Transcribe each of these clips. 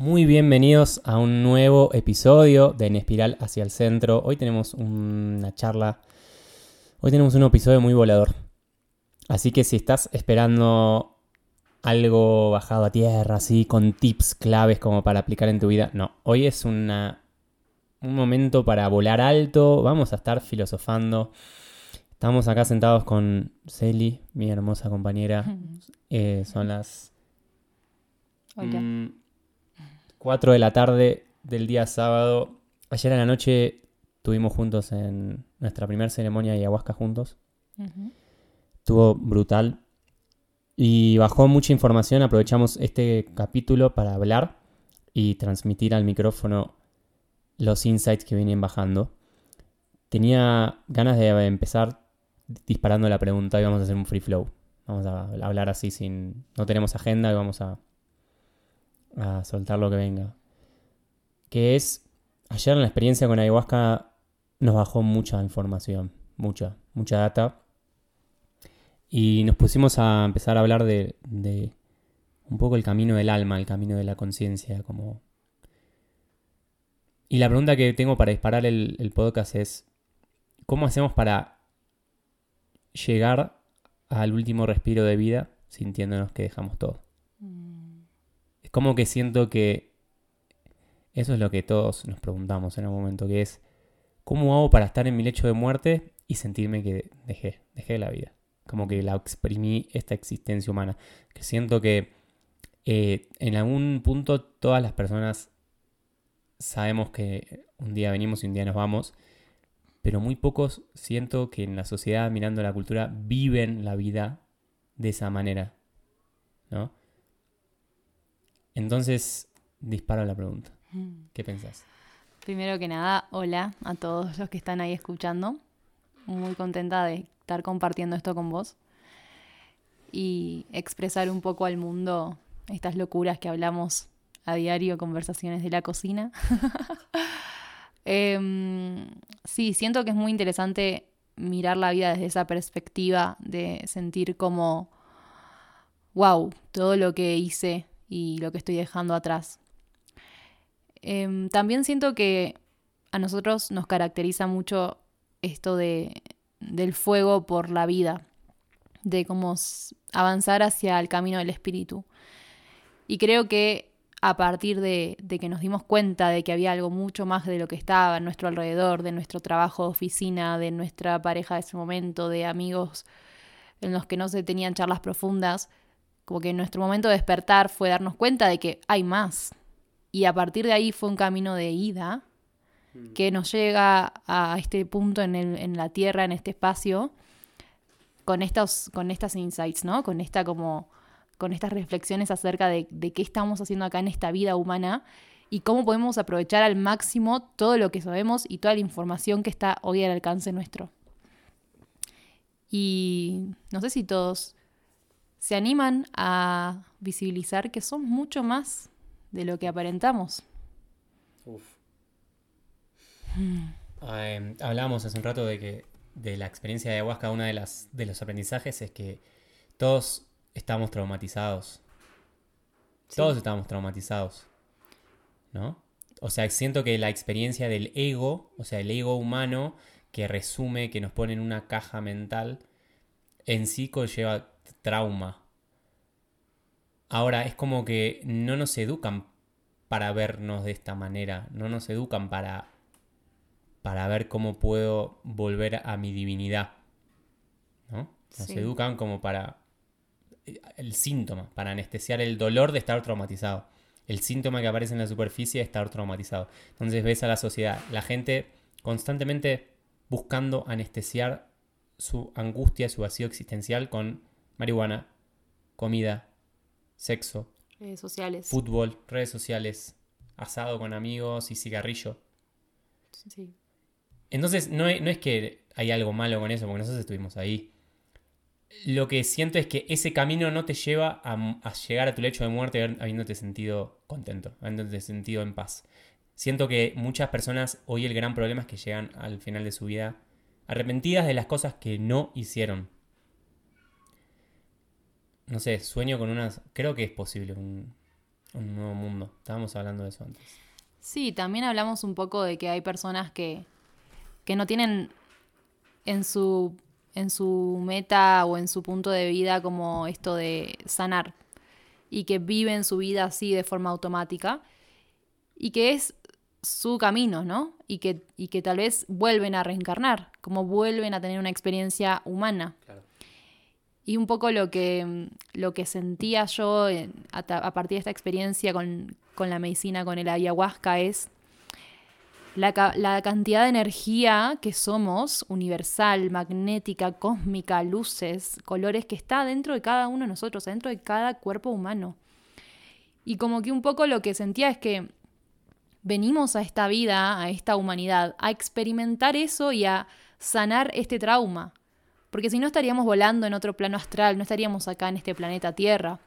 Muy bienvenidos a un nuevo episodio de En Espiral hacia el Centro. Hoy tenemos una charla, hoy tenemos un episodio muy volador. Así que si estás esperando algo bajado a tierra, así, con tips claves como para aplicar en tu vida, no. Hoy es una, un momento para volar alto, vamos a estar filosofando. Estamos acá sentados con Celi, mi hermosa compañera. Eh, son las... Hola. Mm, 4 de la tarde del día sábado. Ayer en la noche estuvimos juntos en nuestra primera ceremonia de ayahuasca juntos. Estuvo brutal. Y bajó mucha información. Aprovechamos este capítulo para hablar y transmitir al micrófono los insights que vienen bajando. Tenía ganas de empezar disparando la pregunta y vamos a hacer un free flow. Vamos a hablar así sin... No tenemos agenda y vamos a, a soltar lo que venga. Que es... Ayer en la experiencia con ayahuasca nos bajó mucha información. Mucha, mucha data. Y nos pusimos a empezar a hablar de, de un poco el camino del alma, el camino de la conciencia, como... Y la pregunta que tengo para disparar el, el podcast es, ¿cómo hacemos para llegar al último respiro de vida sintiéndonos que dejamos todo? Como que siento que eso es lo que todos nos preguntamos en algún momento, que es, ¿cómo hago para estar en mi lecho de muerte y sentirme que dejé, dejé la vida? Como que la exprimí esta existencia humana. Que siento que eh, en algún punto todas las personas sabemos que un día venimos y un día nos vamos, pero muy pocos siento que en la sociedad, mirando la cultura, viven la vida de esa manera, ¿no? Entonces, disparo la pregunta. mm. ¿Qué pensás? Primero que nada, hola a todos los que están ahí escuchando. Muy contenta de estar compartiendo esto con vos y expresar un poco al mundo estas locuras que hablamos a diario, conversaciones de la cocina. Em, sí, siento que es muy interesante mirar la vida desde esa perspectiva de sentir como, wow, todo lo que hice y lo que estoy dejando atrás. Em, también siento que a nosotros nos caracteriza mucho esto de, del fuego por la vida, de cómo avanzar hacia el camino del espíritu. Y creo que a partir de, de que nos dimos cuenta de que había algo mucho más de lo que estaba a nuestro alrededor, de nuestro trabajo de oficina, de nuestra pareja de ese momento, de amigos en los que no se tenían charlas profundas, como que nuestro momento de despertar fue darnos cuenta de que hay más. Y a partir de ahí fue un camino de ida que nos llega a este punto en, el- en la Tierra, en este espacio, con estos, con estas insights, ¿no? Con esta como con estas reflexiones acerca de, de qué estamos haciendo acá en esta vida humana y cómo podemos aprovechar al máximo todo lo que sabemos y toda la información que está hoy al alcance nuestro. Y no sé si todos se animan a visibilizar que son mucho más de lo que aparentamos. Eh, hablábamos hace un rato de que de la experiencia de ayahuasca, uno de, las, de los aprendizajes es que todos estamos traumatizados. Sí. Todos estamos traumatizados. ¿No? O sea, siento que la experiencia del ego, o sea, el ego humano que resume, que nos pone en una caja mental, en sí conlleva trauma. Ahora, es como que no nos educan para vernos de esta manera, no nos educan para, para ver cómo puedo volver a mi divinidad. ¿No? Nos Sí. educan como para eh, el síntoma, para anestesiar el dolor de estar traumatizado. El síntoma que aparece en la superficie es estar traumatizado. Entonces ves a la sociedad, la gente constantemente buscando anestesiar su angustia, su vacío existencial con marihuana, comida, sexo, Redes sociales. fútbol, redes sociales, asado con amigos y cigarrillo. Sí. Entonces, no es, no es que hay algo malo con eso, porque nosotros estuvimos ahí. Lo que siento es que ese camino no te lleva a, a llegar a tu lecho de muerte habiéndote sentido contento, habiéndote sentido en paz. Siento que muchas personas, hoy el gran problema es que llegan al final de su vida arrepentidas de las cosas que no hicieron. No sé, sueño con unas... Creo que es posible un, Un nuevo mundo. Estábamos hablando de eso antes. Sí, también hablamos un poco de que hay personas que, que no tienen en su, en su meta o en su punto de vida como esto de sanar y que viven su vida así de forma automática y que es su camino, ¿no? Y que, y que tal vez vuelven a reencarnar, como vuelven a tener una experiencia humana. Y un poco lo que, lo que sentía yo a, partir de esta experiencia con, con, la medicina, con el ayahuasca, es la, la, cantidad de energía que somos, universal, magnética, cósmica, luces, colores, que está dentro de cada uno de nosotros, dentro de cada cuerpo humano. Y como que un poco lo que sentía es que venimos a esta vida, a esta humanidad, a experimentar eso y a sanar este trauma. Porque si no estaríamos volando en otro plano astral, no estaríamos acá en este planeta Tierra.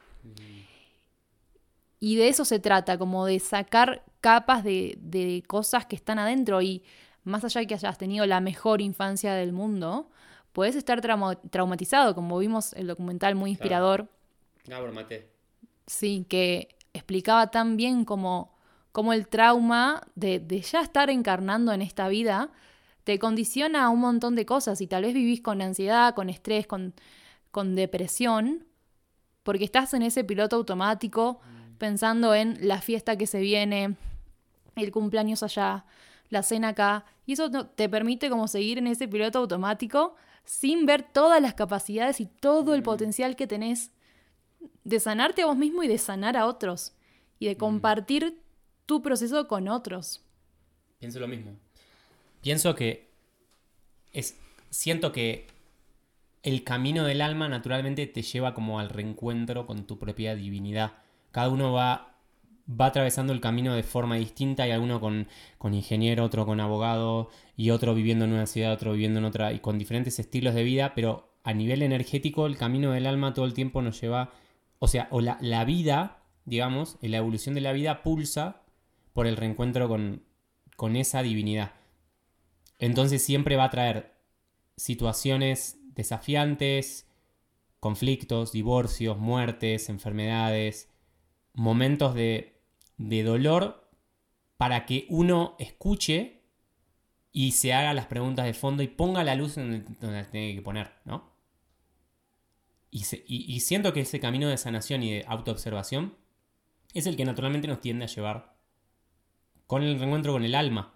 Y de eso se trata, como de sacar capas de, cosas que están adentro y más allá de que hayas tenido la mejor infancia del mundo, puedes estar traumatizado, como vimos el documental muy inspirador. Claro. Mate. Sí, que explicaba tan bien como como el trauma de, ya estar encarnando en esta vida te condiciona a un montón de cosas y tal vez vivís con ansiedad, con estrés, con, con depresión, porque estás en ese piloto automático mm. pensando en la fiesta que se viene, el cumpleaños allá, la cena acá, y eso te permite como seguir en ese piloto automático sin ver todas las capacidades y todo el mm. potencial que tenés de sanarte a vos mismo y de sanar a otros y de mm. compartir tu proceso con otros. Pienso lo mismo. Pienso que es. Siento que el camino del alma naturalmente te lleva como al reencuentro con tu propia divinidad. Cada uno va, va atravesando el camino de forma distinta. Hay alguno con, con ingeniero, otro con abogado, y otro viviendo en una ciudad, otro viviendo en otra, y con diferentes estilos de vida, pero a nivel energético el camino del alma todo el tiempo nos lleva, o sea, o la, la vida, digamos, la evolución de la vida pulsa por el reencuentro con, esa divinidad. Entonces siempre va a traer situaciones desafiantes, conflictos, divorcios, muertes, enfermedades, momentos de, de, dolor para que uno escuche y se haga las preguntas de fondo y ponga la luz donde, donde tiene que poner, ¿no? Y, y siento que ese camino de sanación y de autoobservación es el que naturalmente nos tiende a llevar con el reencuentro con el alma.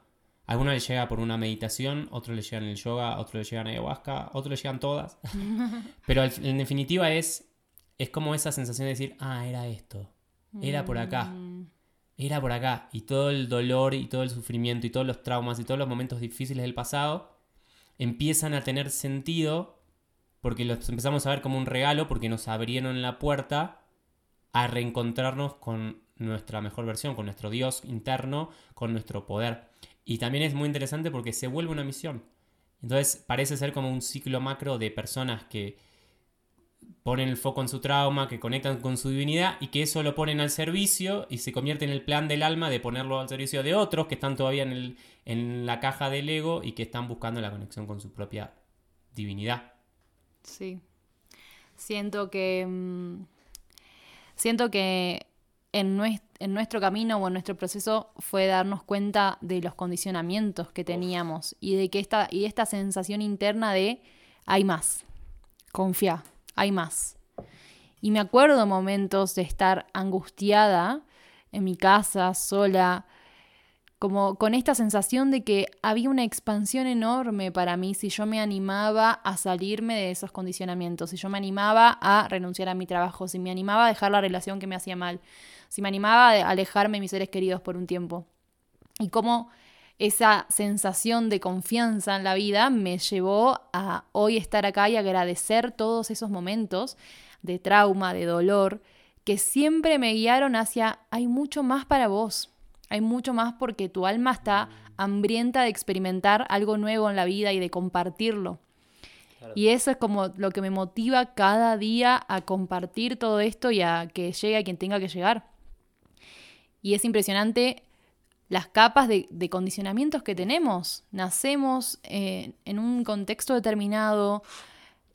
Algunos le llega por una meditación, otros le llegan el yoga, otros le llegan ayahuasca, otros le llegan todas. Pero en definitiva es, es como esa sensación de decir, ah, era esto, era por acá, mm. era por acá. Y todo el dolor y todo el sufrimiento y todos los traumas y todos los momentos difíciles del pasado empiezan a tener sentido porque los empezamos a ver como un regalo porque nos abrieron la puerta a reencontrarnos con nuestra mejor versión, con nuestro Dios interno, con nuestro poder. Y también es muy interesante porque se vuelve una misión. Entonces parece ser como un ciclo macro de personas que ponen el foco en su trauma, que conectan con su divinidad y que eso lo ponen al servicio y se convierte en el plan del alma de ponerlo al servicio de otros que están todavía en, el, en la caja del ego y que están buscando la conexión con su propia divinidad. Sí. Siento que... Mm, siento que en, nuestro camino o en nuestro proceso fue darnos cuenta de los condicionamientos que teníamos y de que esta, y esta sensación interna de hay más, confía, hay más. Y me acuerdo momentos de estar angustiada en mi casa, sola, como con esta sensación de que había una expansión enorme para mí si yo me animaba a salirme de esos condicionamientos, si yo me animaba a renunciar a mi trabajo, si me animaba a dejar la relación que me hacía mal, si me animaba a alejarme de mis seres queridos por un tiempo. Y cómo esa sensación de confianza en la vida me llevó a hoy estar acá y agradecer todos esos momentos de trauma, de dolor, que siempre me guiaron hacia hay mucho más para vos, hay mucho más porque tu alma está hambrienta de experimentar algo nuevo en la vida y de compartirlo. Y eso es como lo que me motiva cada día a compartir todo esto y a que llegue a quien tenga que llegar. Y es impresionante las capas de, condicionamientos que tenemos. Nacemos eh, en un contexto determinado.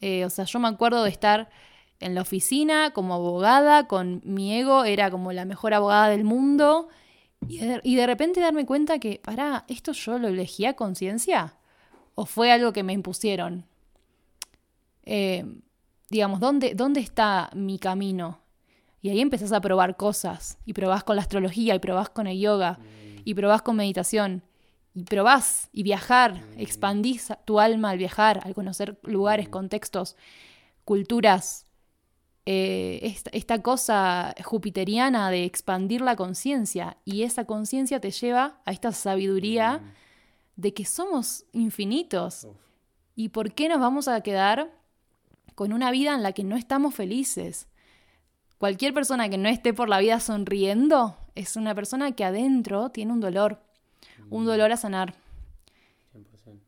Eh, o sea, yo me acuerdo de estar en la oficina como abogada, con mi ego, era como la mejor abogada del mundo. Y de, y de repente darme cuenta que, pará, ¿esto yo lo elegí a conciencia? ¿O fue algo que me impusieron? Eh, digamos, ¿dónde, ¿dónde está mi camino? Y ahí empezás a probar cosas. Y probás con la astrología, y probás con el yoga, y probás con meditación. Y probás y viajar, expandís tu alma al viajar, al conocer lugares, contextos, culturas. Eh, esta, esta cosa jupiteriana de expandir la conciencia. Y esa conciencia te lleva a esta sabiduría de que somos infinitos. ¿Y por qué nos vamos a quedar con una vida en la que no estamos felices? Cualquier persona que no esté por la vida sonriendo es una persona que adentro tiene un dolor, un dolor a sanar. 100%.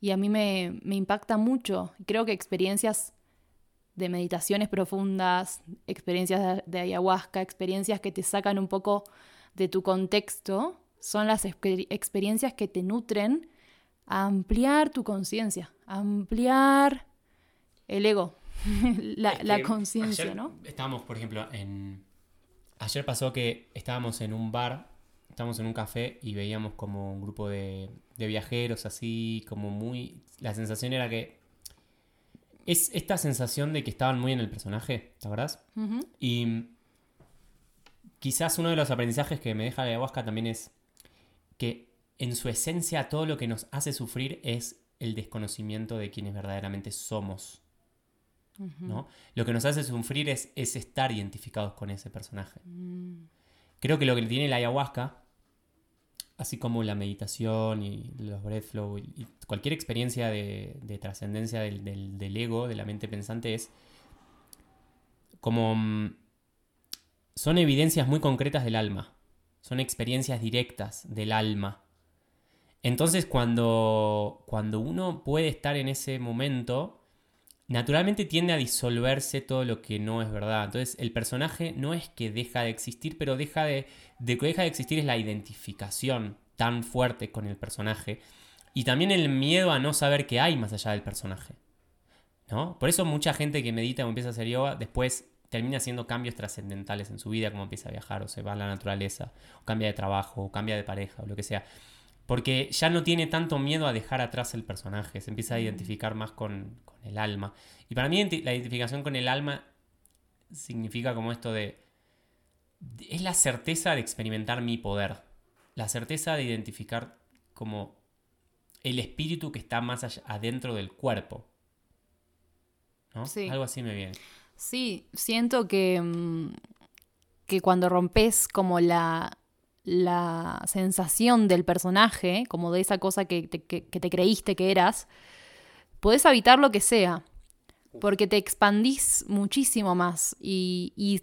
Y a mí me, me impacta mucho. Creo que experiencias de meditaciones profundas, experiencias de ayahuasca, experiencias que te sacan un poco de tu contexto, son las experiencias que te nutren a ampliar tu conciencia, ampliar el ego, la, conciencia, ¿no? Estábamos, por ejemplo, en... Ayer pasó que estábamos en un bar, estábamos en un café y veíamos como un grupo de, viajeros así, como muy... La sensación era que... Es esta sensación de que estaban muy en el personaje, ¿te acuerdas? Y quizás uno de los aprendizajes que me deja la ayahuasca también es que en su esencia todo lo que nos hace sufrir es el desconocimiento de quienes verdaderamente somos. ¿no? Lo que nos hace sufrir es, es estar identificados con ese personaje. Mm. Creo que lo que tiene la ayahuasca, así como la meditación y los breath flow y cualquier experiencia de, trascendencia del, del, ego, de la mente pensante, es como... Mm, son evidencias muy concretas del alma son experiencias directas del alma. Entonces cuando, cuando uno puede estar en ese momento, naturalmente tiende a disolverse todo lo que no es verdad. Entonces el personaje no es que deja de existir, pero deja de, de que deja de existir es la identificación tan fuerte con el personaje. Y también el miedo a no saber qué hay más allá del personaje. ¿no? Por eso mucha gente que medita o empieza a hacer yoga después termina haciendo cambios trascendentales en su vida, como empieza a viajar, o se va a la naturaleza, o cambia de trabajo, o cambia de pareja, o lo que sea. Porque ya no tiene tanto miedo a dejar atrás el personaje, se empieza a identificar más con, el alma. Y para mí la identificación con el alma significa como esto de... Es la certeza de experimentar mi poder, la certeza de identificar como el espíritu que está más allá, adentro del cuerpo. ¿no? Algo así me viene. Sí, siento que, mm, que cuando rompes como la, la sensación del personaje, como de esa cosa que te, que, te creíste que eras, podés habitar lo que sea, porque te expandís muchísimo más y, y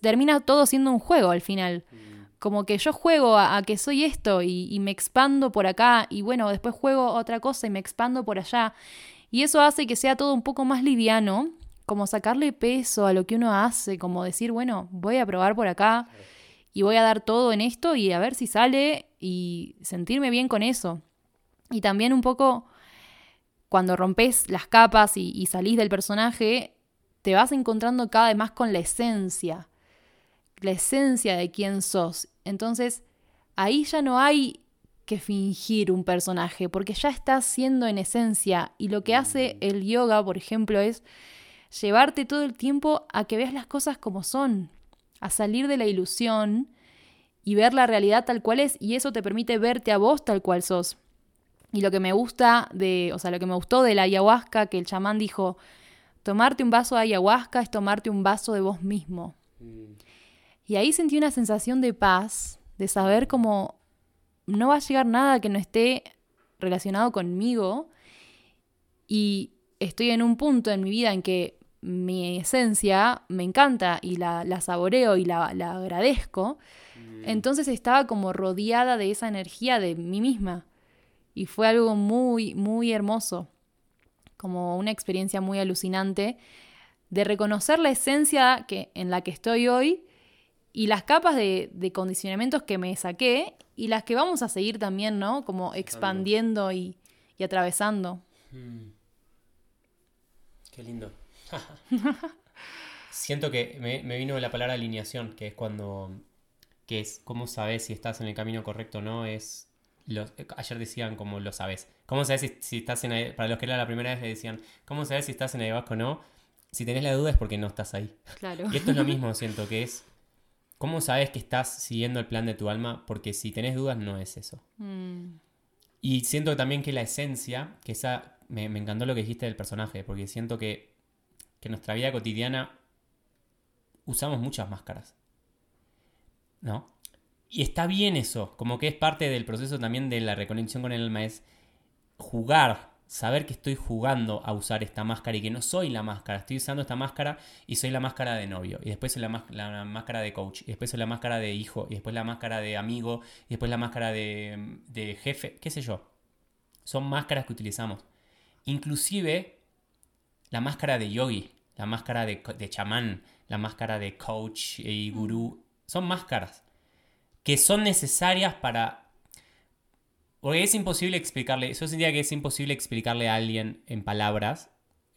termina todo siendo un juego al final. Mm. Como que yo juego a, que soy esto y, y, me expando por acá y bueno, después juego otra cosa y me expando por allá. Y eso hace que sea todo un poco más liviano como sacarle peso a lo que uno hace, como decir, bueno, voy a probar por acá y voy a dar todo en esto y a ver si sale y sentirme bien con eso. Y también un poco cuando rompes las capas y, salís del personaje, te vas encontrando cada vez más con la esencia, la esencia de quién sos. Entonces, ahí ya no hay que fingir un personaje, porque ya estás siendo en esencia. Y lo que hace el yoga, por ejemplo, es llevarte todo el tiempo a que veas las cosas como son, a salir de la ilusión y ver la realidad tal cual es y eso te permite verte a vos tal cual sos. Y lo que me gusta de, o sea, lo que me gustó de la ayahuasca, que el chamán dijo, tomarte un vaso de ayahuasca es tomarte un vaso de vos mismo. Mm. Y ahí sentí una sensación de paz, de saber cómo no va a llegar nada que no esté relacionado conmigo y estoy en un punto en mi vida en que mi esencia me encanta y la, saboreo y la, agradezco, mm. entonces estaba como rodeada de esa energía de mí misma. Y fue algo muy, muy hermoso, como una experiencia muy alucinante de reconocer la esencia que, en la que estoy hoy y las capas de, condicionamientos que me saqué y las que vamos a seguir también, ¿no? Como expandiendo y, atravesando. Mm. Qué lindo. siento que me, me vino la palabra alineación, que es cuando, que es cómo sabes si estás en el camino correcto o no, es, los, ayer decían como lo sabes. ¿Cómo sabes si, si estás en, para los que era la primera vez le decían, ¿cómo sabes si estás en ayahuasca o no? Si tenés la duda es porque no estás ahí. Claro. Y esto es lo mismo, siento que es, ¿cómo sabes que estás siguiendo el plan de tu alma? Porque si tenés dudas no es eso. Mm, Y siento también que la esencia, que esa, me, me encantó lo que dijiste del personaje, porque siento que, que nuestra vida cotidiana usamos muchas máscaras. ¿No? Y está bien eso, como que es parte del proceso también de la reconexión con el alma, es jugar, saber que estoy jugando a usar esta máscara y que no soy la máscara, estoy usando esta máscara y soy la máscara de novio, y después soy la máscara de coach, y después soy la máscara de hijo, y después la máscara de amigo, y después la máscara de, de jefe, qué sé yo. Son máscaras que utilizamos. Inclusive la máscara de yogi, la máscara de, de chamán, la máscara de coach y gurú, son máscaras que son necesarias para... Porque es imposible explicarle, yo sentía que es imposible explicarle a alguien en palabras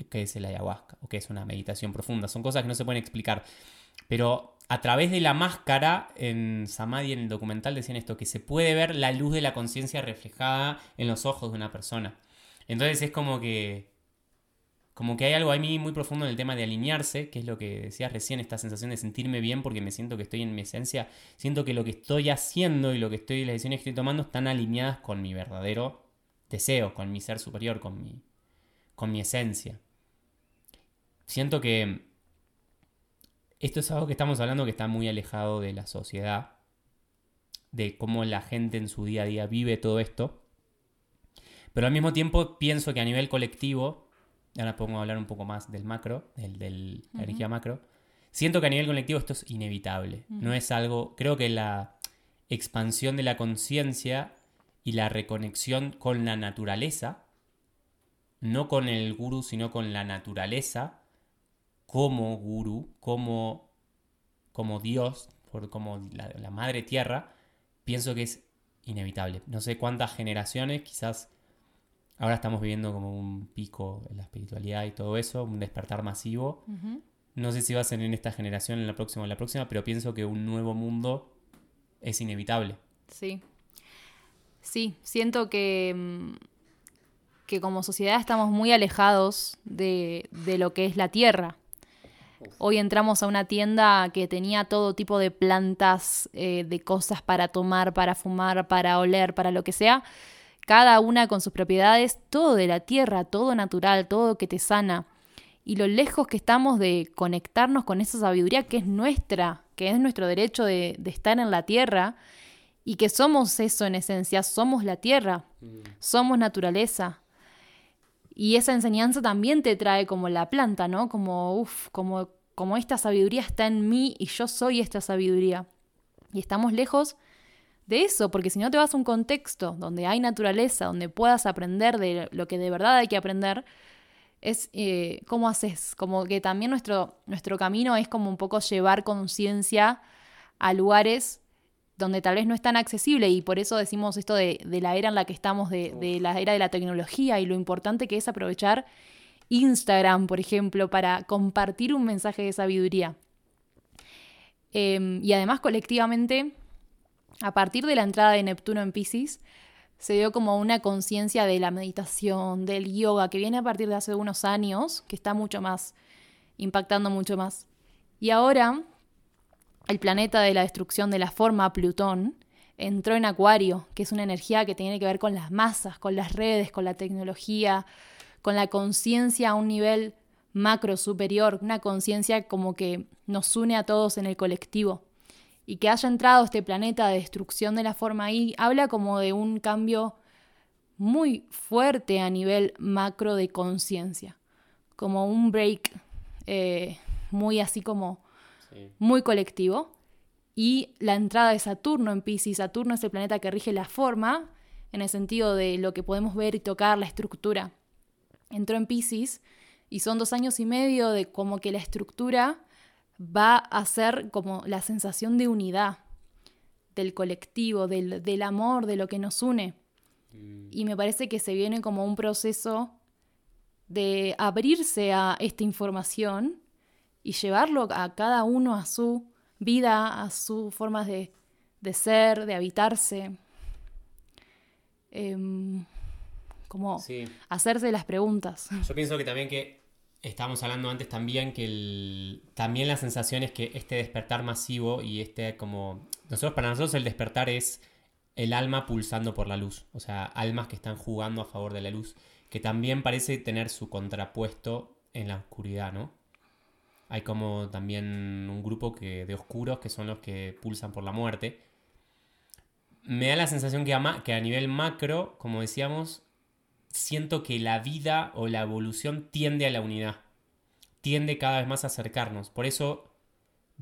qué es el ayahuasca o qué es una meditación profunda. Son cosas que no se pueden explicar. Pero a través de la máscara, en Samadhi, en el documental, decían esto, que se puede ver la luz de la conciencia reflejada en los ojos de una persona. Entonces es como que... Como que hay algo a mí muy profundo en el tema de alinearse, que es lo que decías recién, esta sensación de sentirme bien porque me siento que estoy en mi esencia. Siento que lo que estoy haciendo y lo que estoy, las decisiones que estoy tomando están alineadas con mi verdadero deseo, con mi ser superior, con mi, con mi esencia. Siento que esto es algo que estamos hablando que está muy alejado de la sociedad, de cómo la gente en su día a día vive todo esto. Pero al mismo tiempo pienso que a nivel colectivo, ahora pongo a hablar un poco más del macro, del, del- la energía macro, siento que a nivel colectivo esto es inevitable. No es algo, creo que la expansión de la conciencia y la reconexión con la naturaleza, no con el gurú, sino con la naturaleza, como gurú, como, como Dios, por, como la, la madre tierra, pienso que es inevitable. No sé cuántas generaciones, quizás ahora estamos viviendo como un pico en la espiritualidad y todo eso, un despertar masivo. No sé si va a ser en esta generación, en la próxima o en la próxima, pero pienso que un nuevo mundo es inevitable. Sí. Sí, siento que, mm, que como sociedad estamos muy alejados de, de lo que es la tierra. Hoy entramos a una tienda que tenía todo tipo de plantas, eh, de cosas para tomar, para fumar, para oler, para lo que sea. Cada una con sus propiedades, todo de la tierra, todo natural, todo que te sana. Y lo lejos que estamos de conectarnos con esa sabiduría que es nuestra, que es nuestro derecho de, de estar en la tierra y que somos eso en esencia, somos la tierra, somos naturaleza. Y esa enseñanza también te trae como la planta, ¿no? Como, uff, como, como esta sabiduría está en mí y yo soy esta sabiduría. Y estamos lejos de eso, porque si no te vas a un contexto donde hay naturaleza, donde puedas aprender de lo que de verdad hay que aprender, es eh, cómo haces, como que también nuestro, nuestro camino es como un poco llevar conciencia a lugares donde tal vez no es tan accesible y por eso decimos esto de, de la era en la que estamos, de, de la era de la tecnología y lo importante que es aprovechar Instagram, por ejemplo, para compartir un mensaje de sabiduría. Eh, y además colectivamente, a partir de la entrada de Neptuno en Pisces, se dio como una conciencia de la meditación, del yoga, que viene a partir de hace unos años, que está mucho más, impactando mucho más. Y ahora, el planeta de la destrucción de la forma, Plutón, entró en Acuario, que es una energía que tiene que ver con las masas, con las redes, con la tecnología, con la conciencia a un nivel macro superior, una conciencia como que nos une a todos en el colectivo. Y que haya entrado este planeta de destrucción de la forma ahí, habla como de un cambio muy fuerte a nivel macro de conciencia, como un break eh, muy así como muy colectivo. Y la entrada de Saturno en Pisces, Saturno es el planeta que rige la forma, en el sentido de lo que podemos ver y tocar, la estructura. Entró en Pisces y son dos años y medio de como que la estructura va a ser como la sensación de unidad del colectivo, del, del amor, de lo que nos une. Y me parece que se viene como un proceso de abrirse a esta información y llevarlo a cada uno a su vida, a sus formas de, de ser, de habitarse. Em, como Sí. hacerse las preguntas. Yo pienso que también que estábamos hablando antes también que el, también la sensación es que este despertar masivo y este como nosotros para nosotros el despertar es el alma pulsando por la luz, o sea, almas que están jugando a favor de la luz, que también parece tener su contrapuesto en la oscuridad, ¿no? Hay como también un grupo que, de oscuros que son los que pulsan por la muerte. Me da la sensación que a, que a nivel macro, como decíamos, siento que la vida o la evolución tiende a la unidad. Tiende cada vez más a acercarnos. Por eso,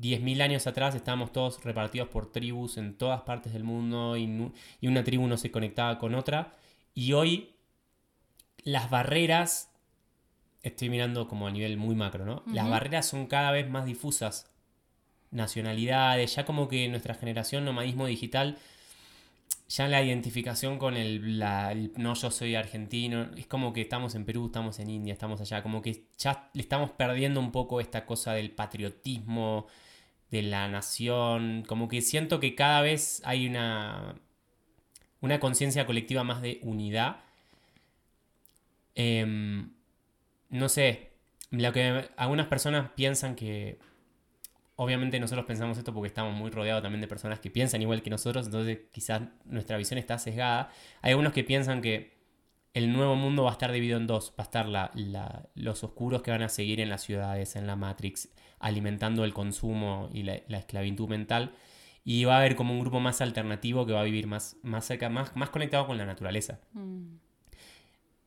10.000 años atrás estábamos todos repartidos por tribus en todas partes del mundo y, una tribu no se conectaba con otra. Y hoy las barreras, estoy mirando como a nivel muy macro, ¿no? Las barreras son cada vez más difusas. Nacionalidades, ya como que nuestra generación, nomadismo digital, ya la identificación con el, la- el no yo soy argentino, es como que estamos en Perú, estamos en India, estamos allá, como que ya le estamos perdiendo un poco esta cosa del patriotismo, de la nación, como que siento que cada vez hay una, una conciencia colectiva más de unidad. Em, no sé, lo que algunas personas piensan que obviamente nosotros pensamos esto porque estamos muy rodeados también de personas que piensan igual que nosotros, entonces quizás nuestra visión está sesgada. Hay algunos que piensan que el nuevo mundo va a estar dividido en dos. Va a estar la- la- los oscuros que van a seguir en las ciudades, en la Matrix, alimentando el consumo y la, la esclavitud mental. Y va a haber como un grupo más alternativo que va a vivir más, más cerca, más, más conectado con la naturaleza. Mm.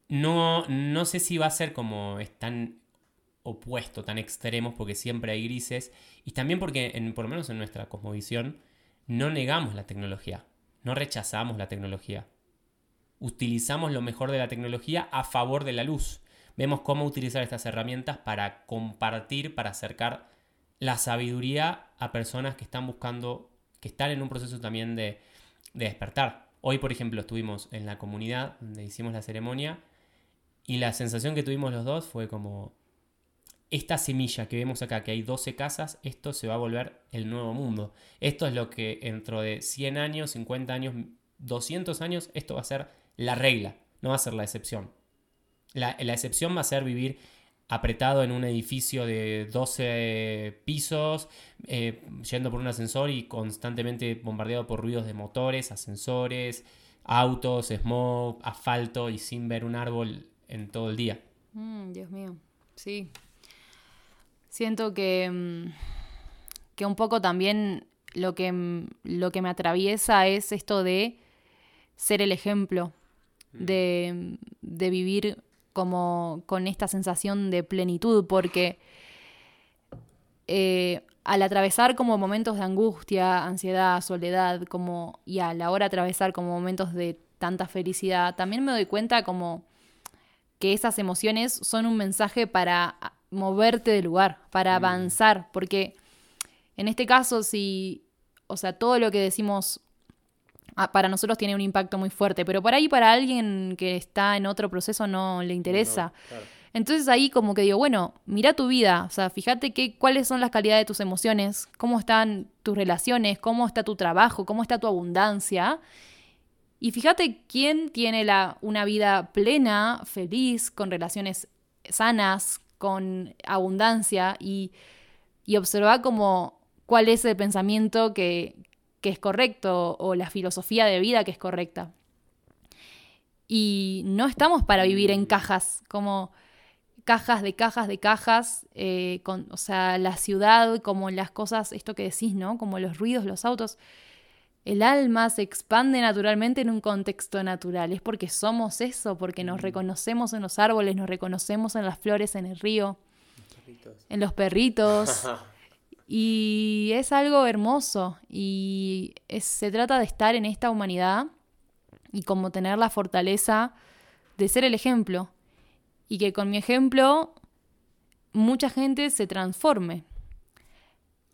No, no sé si va a ser como es tan opuesto, tan extremos, porque siempre hay grises. Y también porque, en, por lo menos en nuestra cosmovisión, no negamos la tecnología, no rechazamos la tecnología. Utilizamos lo mejor de la tecnología a favor de la luz. Vemos cómo utilizar estas herramientas para compartir, para acercar la sabiduría a personas que están buscando, que están en un proceso también de, de despertar. Hoy, por ejemplo, estuvimos en la comunidad donde hicimos la ceremonia y la sensación que tuvimos los dos fue como, esta semilla que vemos acá, que hay 12 casas, esto se va a volver el nuevo mundo. Esto es lo que dentro de 100 años, 50 años, 200 años, esto va a ser la regla, no va a ser la excepción. La, la excepción va a ser vivir apretado en un edificio de 12 pisos, eh, yendo por un ascensor y constantemente bombardeado por ruidos de motores, ascensores, autos, smog, asfalto y sin ver un árbol en todo el día. Mm, Dios mío, sí. Siento que, mm, que un poco también lo que, mm, lo que me atraviesa es esto de ser el ejemplo, de, de vivir como con esta sensación de plenitud, porque eh, al atravesar como momentos de angustia, ansiedad, soledad, como, y a la hora de atravesar como momentos de tanta felicidad, también me doy cuenta como que esas emociones son un mensaje para moverte del lugar, para avanzar, porque en este caso, si, o sea, todo lo que decimos ah, para nosotros tiene un impacto muy fuerte, pero por ahí para alguien que está en otro proceso no le interesa. Entonces ahí como que digo, bueno, mira tu vida, o sea, fíjate que, cuáles son las calidades de tus emociones, cómo están tus relaciones, cómo está tu trabajo, cómo está tu abundancia. Y fíjate quién tiene la, una vida plena, feliz, con relaciones sanas, con abundancia y, y observa como cuál es el pensamiento que, que es correcto o la filosofía de vida que es correcta. Y no estamos para vivir en cajas, como cajas de cajas de cajas, eh, con, o sea, la ciudad, como las cosas, esto que decís, ¿no? Como los ruidos, los autos. El alma se expande naturalmente en un contexto natural. Es porque somos eso, porque nos reconocemos en los árboles, nos reconocemos en las flores, en el río, en los perritos. y es algo hermoso. Y es- se trata de estar en esta humanidad y como tener la fortaleza de ser el ejemplo. Y que con mi ejemplo mucha gente se transforme.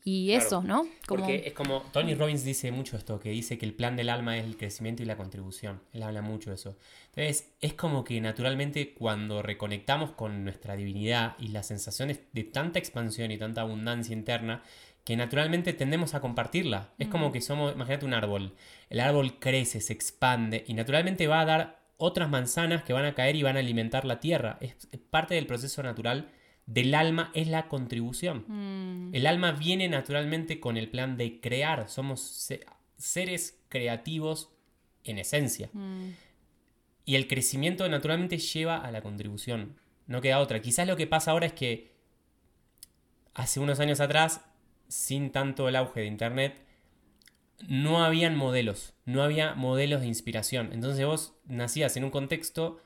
Y eso, ¿no? Porque es como, Tony Robbins dice mucho esto, que dice que el plan del alma es el crecimiento y la contribución. Él habla mucho de eso. Entonces, es como que naturalmente cuando reconectamos con nuestra divinidad y las sensaciones de tanta expansión y tanta abundancia interna, que naturalmente tendemos a compartirla. Es como que somos, imagínate un árbol. El árbol crece, se expande y naturalmente va a dar otras manzanas que van a caer y van a alimentar la tierra. Es parte del proceso natural del alma es la contribución. Mm. El alma viene naturalmente con el plan de crear. Somos seres creativos en esencia. Mm. Y el crecimiento naturalmente lleva a la contribución. No queda otra. Quizás lo que pasa ahora es que hace unos años atrás, sin tanto el auge de Internet, no habían modelos, no había modelos de inspiración. Entonces vos nacías en un contexto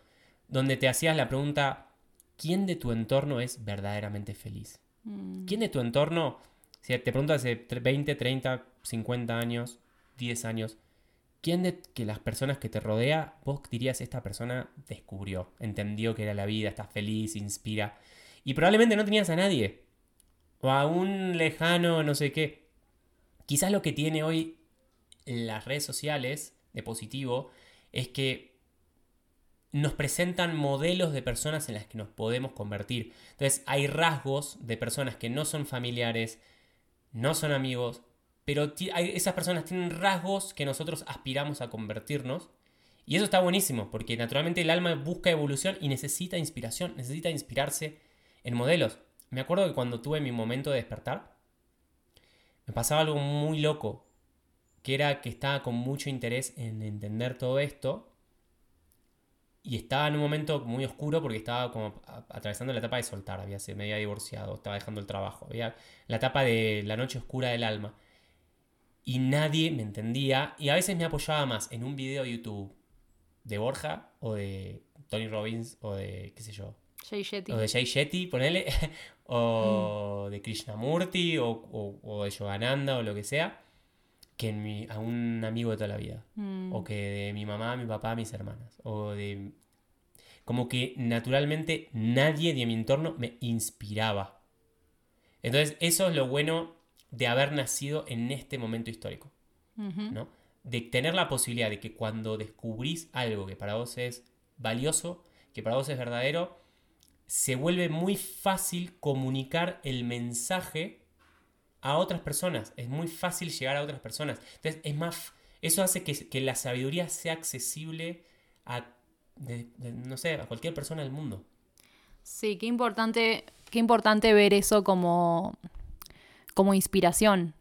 donde te hacías la pregunta, ¿quién de tu entorno es verdaderamente feliz? Mm. ¿Quién de tu entorno, si te preguntas hace 20, 30, 50 años, 10 años, ¿quién de que las personas que te rodea, vos dirías, esta persona descubrió, entendió que era la vida, está feliz, inspira? Y probablemente no tenías a nadie, o a un lejano, no sé qué. Quizás lo que tiene hoy las redes sociales de positivo es que nos presentan modelos de personas en las que nos podemos convertir. Entonces hay rasgos de personas que no son familiares, no son amigos, pero esas personas tienen rasgos que nosotros aspiramos a convertirnos. Y eso está buenísimo, porque naturalmente el alma busca evolución y necesita inspiración, necesita inspirarse en modelos. Me acuerdo que cuando tuve mi momento de despertar, me pasaba algo muy loco, que era que estaba con mucho interés en entender todo esto y estaba en un momento muy oscuro porque estaba como atravesando la etapa de soltar, había, se me había divorciado, estaba dejando el trabajo, había la etapa de la noche oscura del alma. Y nadie me entendía y a veces me apoyaba más en un video de YouTube de Borja o de Tony Robbins o de, qué sé yo. Jay Shetty. O de Jay Shetty, ponele. o mm. de Krishnamurti o, o, de Yogananda o lo que sea. Que a un amigo de toda la vida. Mm. O que de mi mamá, mi papá, mis hermanas. O de... Como que naturalmente nadie de mi entorno me inspiraba. Entonces eso es lo bueno de haber nacido en este momento histórico. ¿no? De tener la posibilidad de que cuando descubrís algo que para vos es valioso, que para vos es verdadero, se vuelve muy fácil comunicar el mensaje a otras personas. Es muy fácil llegar a otras personas. Entonces, es más, eso hace que, la sabiduría sea accesible a, no sé, a cualquier persona del mundo. Sí, qué importante, qué importante ver eso como, como inspiración.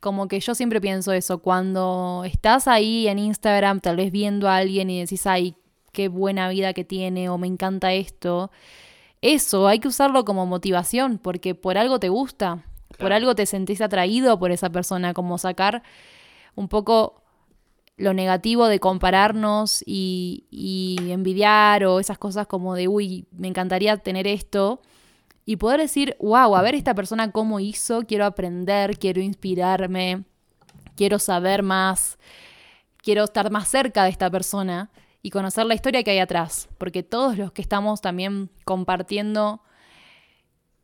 Como que yo siempre pienso eso, cuando estás ahí en Instagram, tal vez viendo a alguien y decís, ay, qué buena vida que tiene o me encanta esto, eso hay que usarlo como motivación porque por algo te gusta, por algo te sentís atraído por esa persona, como sacar un poco lo negativo de compararnos y, envidiar o esas cosas como de, uy, me encantaría tener esto. Y poder decir, wow, a ver esta persona cómo hizo, quiero aprender, quiero inspirarme, quiero saber más, quiero estar más cerca de esta persona y conocer la historia que hay atrás. Porque todos los que estamos también compartiendo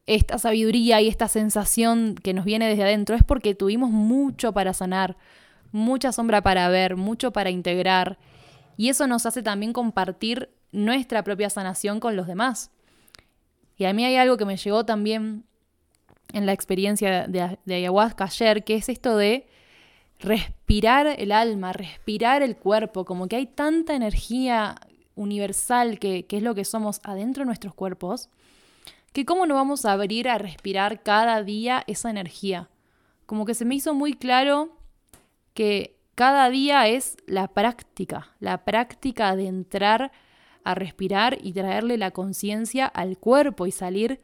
esta sabiduría y esta sensación que nos viene desde adentro es porque tuvimos mucho para sanar, mucha sombra para ver, mucho para integrar. Y eso nos hace también compartir nuestra propia sanación con los demás. Y a mí hay algo que me llegó también en la experiencia de, ayahuasca ayer, que es esto de respirar el alma, respirar el cuerpo, como que hay tanta energía universal que, que es lo que somos adentro de nuestros cuerpos, que cómo nos vamos a abrir a respirar cada día esa energía. Como que se me hizo muy claro que cada día es la práctica, la práctica de entrar a respirar y traerle la conciencia al cuerpo y salir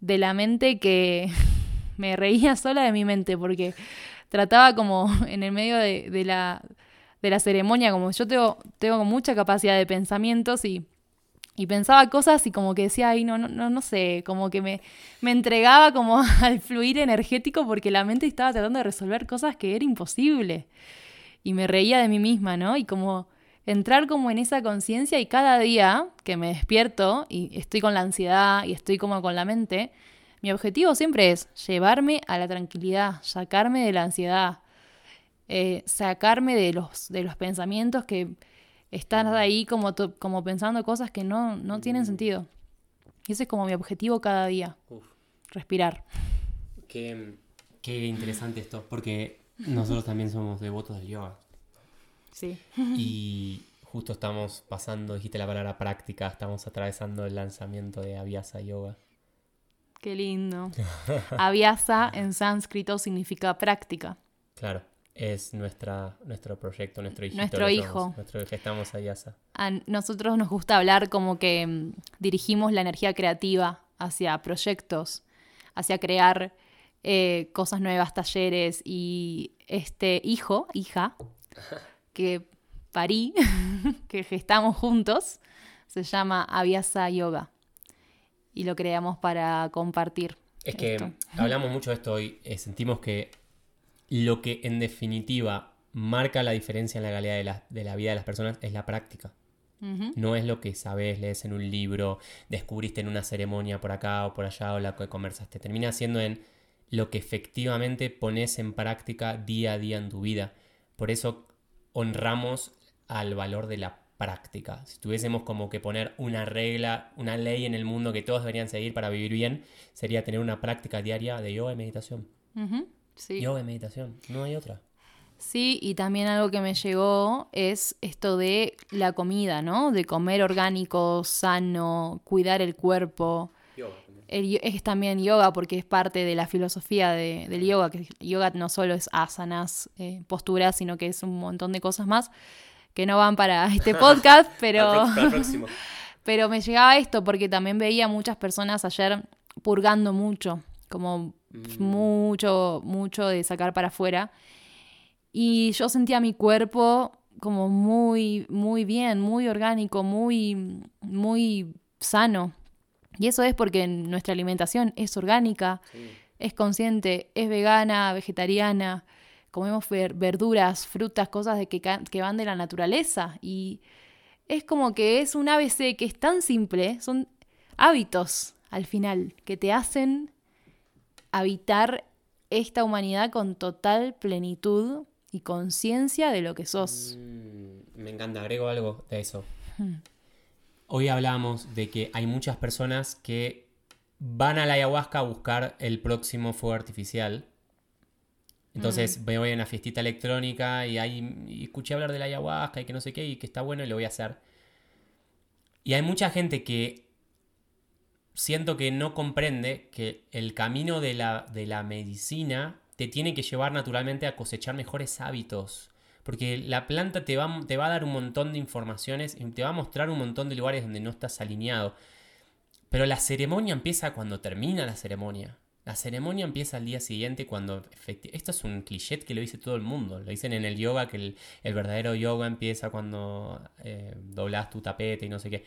de la mente que me reía sola de mi mente porque trataba como en el medio de, la, de la ceremonia, como yo tengo, tengo mucha capacidad de pensamientos y y pensaba cosas y como que decía, ay, no, no, no, no sé, como que me, me entregaba como al fluir energético porque la mente estaba tratando de resolver cosas que era imposible. Y me reía de mí misma, ¿no? Y como entrar como en esa conciencia y cada día que me despierto y estoy con la ansiedad y estoy como con la mente, Mi objetivo siempre es llevarme a la tranquilidad, sacarme de la ansiedad, eh, sacarme de los, de los pensamientos que están ahí como, como pensando cosas que no, no tienen mm. sentido. Y ese es como mi objetivo cada día. Respirar. Qué, qué interesante esto, porque nosotros también somos devotos del yoga. Sí. Y justo estamos pasando, dijiste la palabra práctica, estamos atravesando el lanzamiento de Avyasa Yoga. Qué lindo. Avyasa en sánscrito significa práctica. Claro, es nuestra, nuestro proyecto, nuestro hijito. Nuestro hijo. Nuestro gestamos Avyasa. A nosotros nos gusta hablar como que mm, dirigimos la energía creativa hacia proyectos, hacia crear eh, cosas nuevas, talleres y este hijo, hija, que parí, que gestamos juntos, se llama Avyasa Yoga y lo creamos para compartir. Es que hablamos mucho de esto hoy, eh, sentimos que lo que en definitiva marca la diferencia en la calidad de la, de la vida de las personas es la práctica. No es lo que sabes, lees en un libro, descubriste en una ceremonia por acá o por allá o la que conversaste. Termina siendo en lo que efectivamente pones en práctica día a día en tu vida. Por eso honramos al valor de la práctica. Si tuviésemos como que poner una regla, una ley en el mundo que todos deberían seguir para vivir bien, sería tener una práctica diaria de yoga y meditación. Yoga y meditación, no hay otra. Sí, y también algo que me llegó es esto de la comida, ¿no? De comer orgánico, sano, cuidar el cuerpo. Yoga es también yoga porque es parte de la filosofía del yoga, que yoga no solo es asanas, eh, posturas, sino que es un montón de cosas más que no van para este podcast, pero, pero me llegaba esto porque también veía muchas personas ayer purgando mucho, como mm. mucho, mucho de sacar para afuera. Y yo sentía mi cuerpo como muy, muy bien, muy orgánico, muy, muy sano. Y eso es porque nuestra alimentación es orgánica, es consciente, es vegana, vegetariana, comemos verduras, frutas, cosas de que, que van de la naturaleza. Y es como que es un ABC que es tan simple, son hábitos al final, que te hacen habitar esta humanidad con total plenitud y conciencia de lo que sos. Mm, me encanta, agrego algo de eso. Hmm. Hoy hablamos de que hay muchas personas que van a la ayahuasca a buscar el próximo fuego artificial entonces me voy a una fiestita electrónica y ahí escuché hablar de la ayahuasca y que no sé qué y que está bueno y lo voy a hacer. Y hay mucha gente que siento que no comprende que el camino de la, de la medicina te tiene que llevar naturalmente a cosechar mejores hábitos. Porque la planta te va, te va a dar un montón de informaciones y te va a mostrar un montón de lugares donde no estás alineado. Pero la ceremonia empieza cuando termina la ceremonia. La ceremonia empieza al día siguiente cuando... Esto es un cliché que lo dice todo el mundo. Lo dicen en el yoga que el, verdadero yoga empieza cuando eh, doblas tu tapete y no sé qué.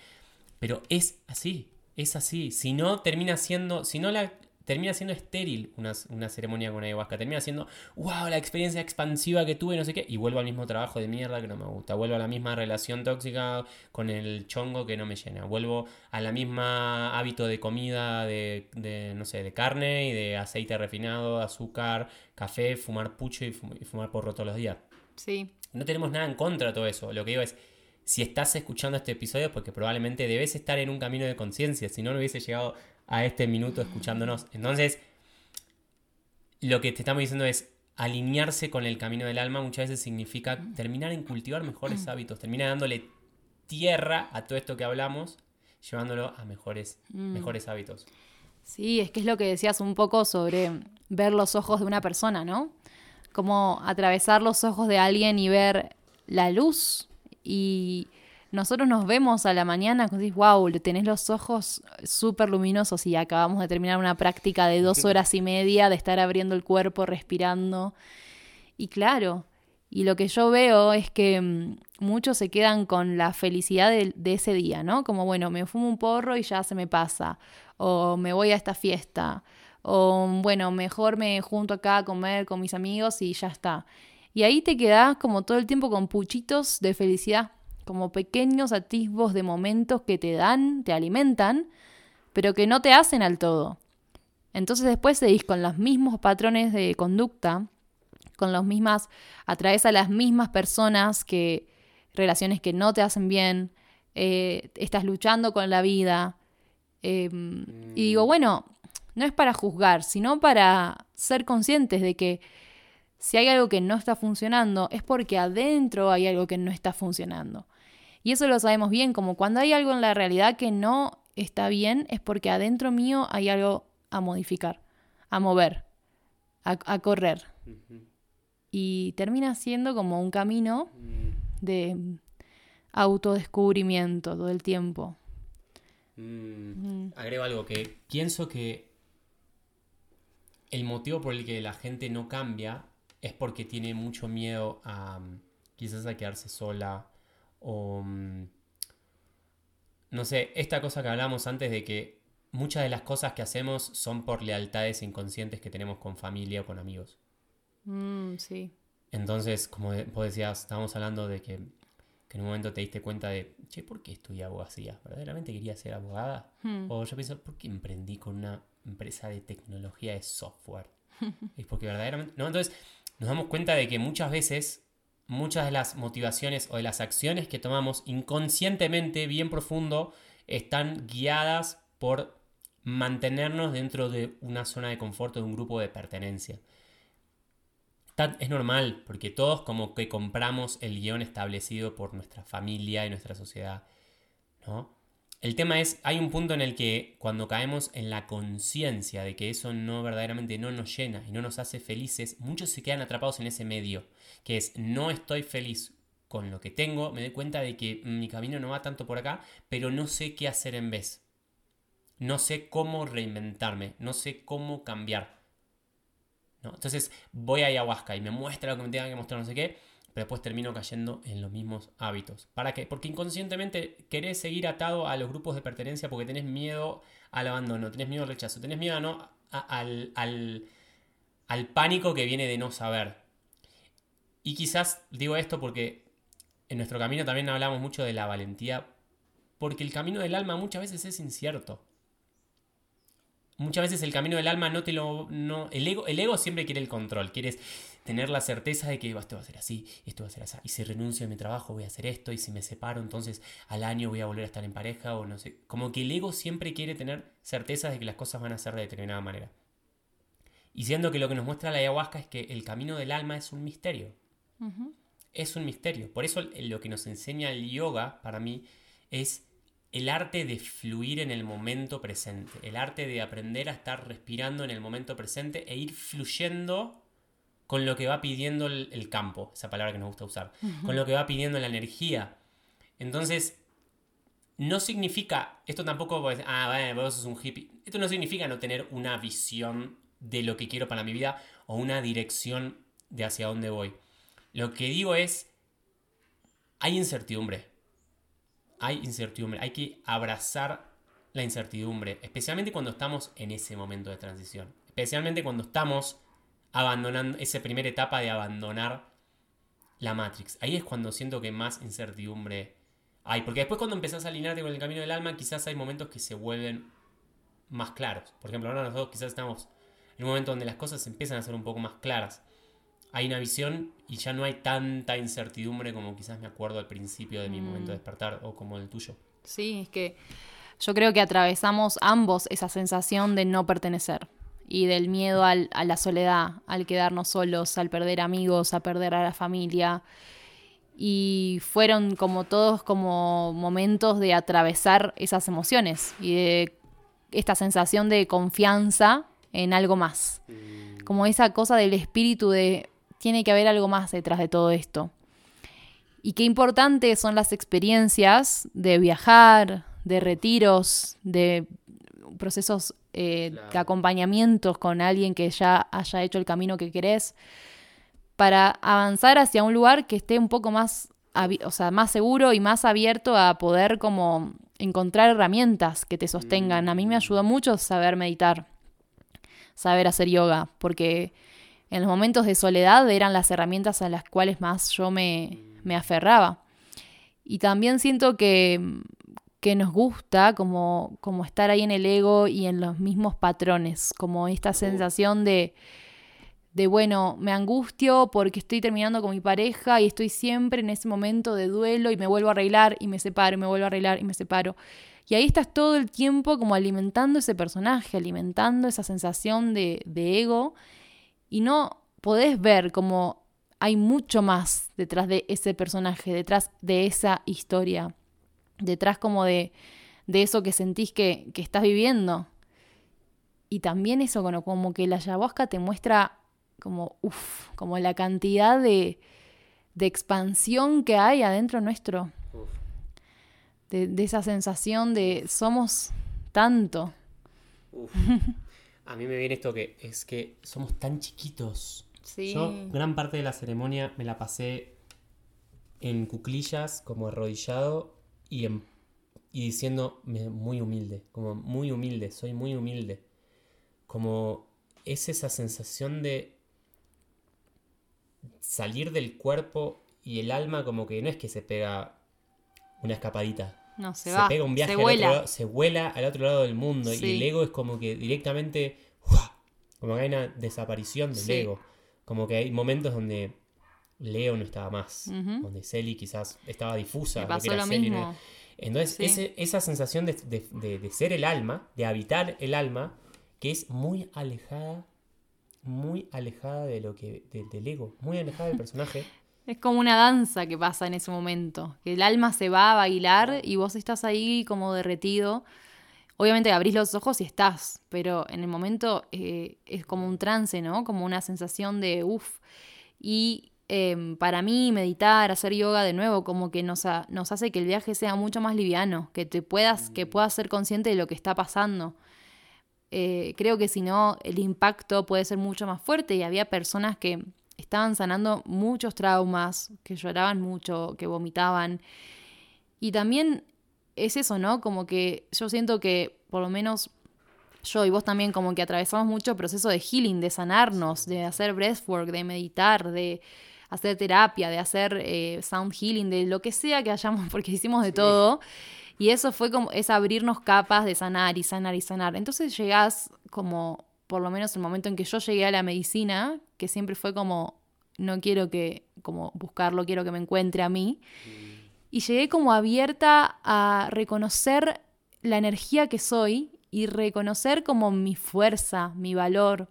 Pero es así, es así. Si no, termina siendo... Si no la, termina siendo estéril una, una, ceremonia con ayahuasca. Termina siendo, wow, la experiencia expansiva que tuve, no sé qué. Y vuelvo al mismo trabajo de mierda que no me gusta. Vuelvo a la misma relación tóxica con el chongo que no me llena. Vuelvo a la misma hábito de comida, de, de no sé, de carne y de aceite refinado, azúcar, café, fumar pucho y, fumar porro todos los días. Sí. No tenemos nada en contra de todo eso. Lo que digo es, si estás escuchando este episodio, porque probablemente debes estar en un camino de conciencia, si no, no hubiese llegado a este minuto escuchándonos. Entonces, lo que te estamos diciendo es alinearse con el camino del alma muchas veces significa terminar en cultivar mejores mm. hábitos, terminar dándole tierra a todo esto que hablamos, llevándolo a mejores, mm. mejores hábitos. Sí, es que es lo que decías un poco sobre ver los ojos de una persona, ¿no? Como atravesar los ojos de alguien y ver la luz y nosotros nos vemos a la mañana y decís, wow, tenés los ojos súper luminosos y acabamos de terminar una práctica de dos horas y media de estar abriendo el cuerpo, respirando. Y claro, y lo que yo veo es que mm, muchos se quedan con la felicidad de, de, ese día, ¿no? Como, bueno, me fumo un porro y ya se me pasa, o me voy a esta fiesta, o bueno, mejor me junto acá a comer con mis amigos y ya está. Y ahí te quedás como todo el tiempo con puchitos de felicidad como pequeños atisbos de momentos que te dan, te alimentan, pero que no te hacen al todo. Entonces después seguís con los mismos patrones de conducta, con los mismas, atraes a las mismas personas que relaciones que no te hacen bien, eh, estás luchando con la vida. Em, y digo, mm. bueno, no es para juzgar, sino para ser conscientes de que si hay algo que no está funcionando, es porque adentro hay algo que no está funcionando. Y eso lo sabemos bien, como cuando hay algo en la realidad que no está bien, es porque adentro mío hay algo a modificar, a mover, a, correr. Y termina siendo como un camino mm. de autodescubrimiento todo el tiempo. Mm. Agrego algo que pienso que el motivo por el que la gente no cambia es porque tiene mucho miedo a mm, quizás a quedarse sola o mm, no sé, esta cosa que hablamos antes de que muchas de las cosas que hacemos son por lealtades inconscientes que tenemos con familia o con amigos. Mm, sí. Entonces, como vos decías, estábamos hablando de que, en un momento te diste cuenta de, che, ¿por qué estudié abogacía? ¿Verdaderamente quería ser abogada? Hmm. O yo pienso, ¿por qué emprendí con una empresa de tecnología de software? es porque verdaderamente... No, entonces nos damos cuenta de que muchas veces muchas de las motivaciones o de las acciones que tomamos inconscientemente, bien profundo, están guiadas por mantenernos dentro de una zona de confort de un grupo de pertenencia. Es normal, porque todos como que compramos el guion establecido por nuestra familia y nuestra sociedad, ¿no? El tema es, hay un punto en el que cuando caemos en la conciencia de que eso no verdaderamente no nos llena y no nos hace felices, muchos se quedan atrapados en ese medio, que es no estoy feliz con lo que tengo, me doy cuenta de que mi camino no va tanto por acá, pero no sé qué hacer en vez. No sé cómo reinventarme, no sé cómo cambiar. ¿No? Entonces voy a ayahuasca y me muestra lo que me tenga que mostrar, no sé qué, pero después termino cayendo en los mismos hábitos. ¿Para qué? Porque inconscientemente querés seguir atado a los grupos de pertenencia porque tenés miedo al abandono, tenés miedo al rechazo, tenés miedo no, al, al, pánico que viene de no saber. Y quizás digo esto porque en nuestro camino también hablamos mucho de la valentía, porque el camino del alma muchas veces es incierto. Muchas veces el camino del alma no te lo... No, el, ego, el ego siempre quiere el control, quieres tener la certeza de que esto va a ser así, esto va a ser así, y si renuncio a mi trabajo voy a hacer esto, y si me separo entonces al año voy a volver a estar en pareja o no sé. Como que el ego siempre quiere tener certezas de que las cosas van a ser de determinada manera. Y siendo que lo que nos muestra la ayahuasca es que el camino del alma es un misterio. Es un misterio. Por eso lo que nos enseña el yoga, para mí, es el arte de fluir en el momento presente. El arte de aprender a estar respirando en el momento presente e ir fluyendo con lo que va pidiendo el, campo, esa palabra que nos gusta usar, con lo que va pidiendo la energía. Entonces, no significa, esto tampoco, ah, bueno, vos sos un hippie, esto no significa no tener una visión de lo que quiero para mi vida o una dirección de hacia dónde voy. Lo que digo es, hay incertidumbre, hay incertidumbre, hay que abrazar la incertidumbre, especialmente cuando estamos en ese momento de transición, especialmente cuando estamos abandonando esa primera etapa de abandonar la Matrix. Ahí es cuando siento que más incertidumbre hay. Porque después cuando empezás a alinearte con el camino del alma, quizás hay momentos que se vuelven más claros. Por ejemplo, ahora nosotros quizás estamos en un momento donde las cosas empiezan a ser un poco más claras. Hay una visión y ya no hay tanta incertidumbre como quizás me acuerdo al principio de mi momento de mm. despertar o como el tuyo. Sí, es que yo creo que atravesamos ambos esa sensación de no pertenecer y del miedo a la soledad, al quedarnos solos, al perder amigos, a perder a la familia. Y fueron como todos como momentos de atravesar esas emociones y de esta sensación de confianza en algo más. Mm. Como esa cosa del espíritu de tiene que haber algo más detrás de todo esto. Y qué importantes son las experiencias de viajar, de retiros, de procesos eh, acompañamientos con alguien que ya haya hecho el camino que querés, para avanzar hacia un lugar que esté un poco más, o sea, más seguro y más abierto a poder como encontrar herramientas que te sostengan. A mí me ayudó mucho saber meditar, saber hacer yoga, porque en los momentos de soledad eran las herramientas a las cuales más yo me, me aferraba. Y también siento que que nos gusta, como, como estar ahí en el ego y en los mismos patrones, como esta sensación de, de, bueno, me angustio porque estoy terminando con mi pareja y estoy siempre en ese momento de duelo y me vuelvo a arreglar y me separo y me vuelvo a arreglar y me separo. Y ahí estás todo el tiempo como alimentando ese personaje, alimentando esa sensación de, de ego y no podés ver como hay mucho más detrás de ese personaje, detrás de esa historia, detrás como de, de eso que sentís que, que estás viviendo. Y también eso, como, como que la ayahuasca te muestra como, uff, como la cantidad de, de, expansión que hay adentro nuestro. De, de, esa sensación de somos tanto. Uf. A mí me viene esto que es que somos tan chiquitos. Sí. Yo gran parte de la ceremonia me la pasé en cuclillas, como arrodillado y, en, y diciendo muy humilde, como muy humilde, soy muy humilde. Como es esa sensación de salir del cuerpo y el alma como que no es que se pega una escapadita. No, se, se va. pega un viaje se al vuela. otro lado, se vuela al otro lado del mundo Sí. y el ego es como que directamente ¡fua! como que hay una desaparición del Sí. ego como que hay momentos donde Leo no estaba más donde Celi quizás estaba difusa lo que era lo no entonces Sí. ese- esa sensación de, de- de- de ser el alma de habitar el alma que es muy alejada muy alejada de lo que de- del ego muy alejada del personaje Es como una danza que pasa en ese momento, que el alma se va a bailar y vos estás ahí como derretido. Obviamente abrís los ojos y estás, pero en el momento eh, es como un trance, ¿no? Como una sensación de uff. Y eh, para mí meditar, hacer yoga de nuevo, como que nos, ha- nos hace que el viaje sea mucho más liviano, que te puedas, que puedas ser consciente de lo que está pasando. Eh, creo que si no, el impacto puede ser mucho más fuerte y había personas que estaban sanando muchos traumas, que lloraban mucho, que vomitaban. Y también es eso, ¿no? Como que yo siento que por lo menos yo y vos también como que atravesamos mucho proceso de healing, de sanarnos, de hacer breathwork, de meditar, de hacer terapia, de hacer eh, sound healing, de lo que sea que hayamos, porque hicimos de todo. Y eso fue como, es abrirnos capas de sanar y sanar y sanar. Entonces llegás como, por lo menos el momento en que yo llegué a la medicina, que siempre fue como, no quiero que, como buscarlo, quiero que me encuentre a mí. Y llegué como abierta a reconocer la energía que soy y reconocer como mi fuerza, mi valor,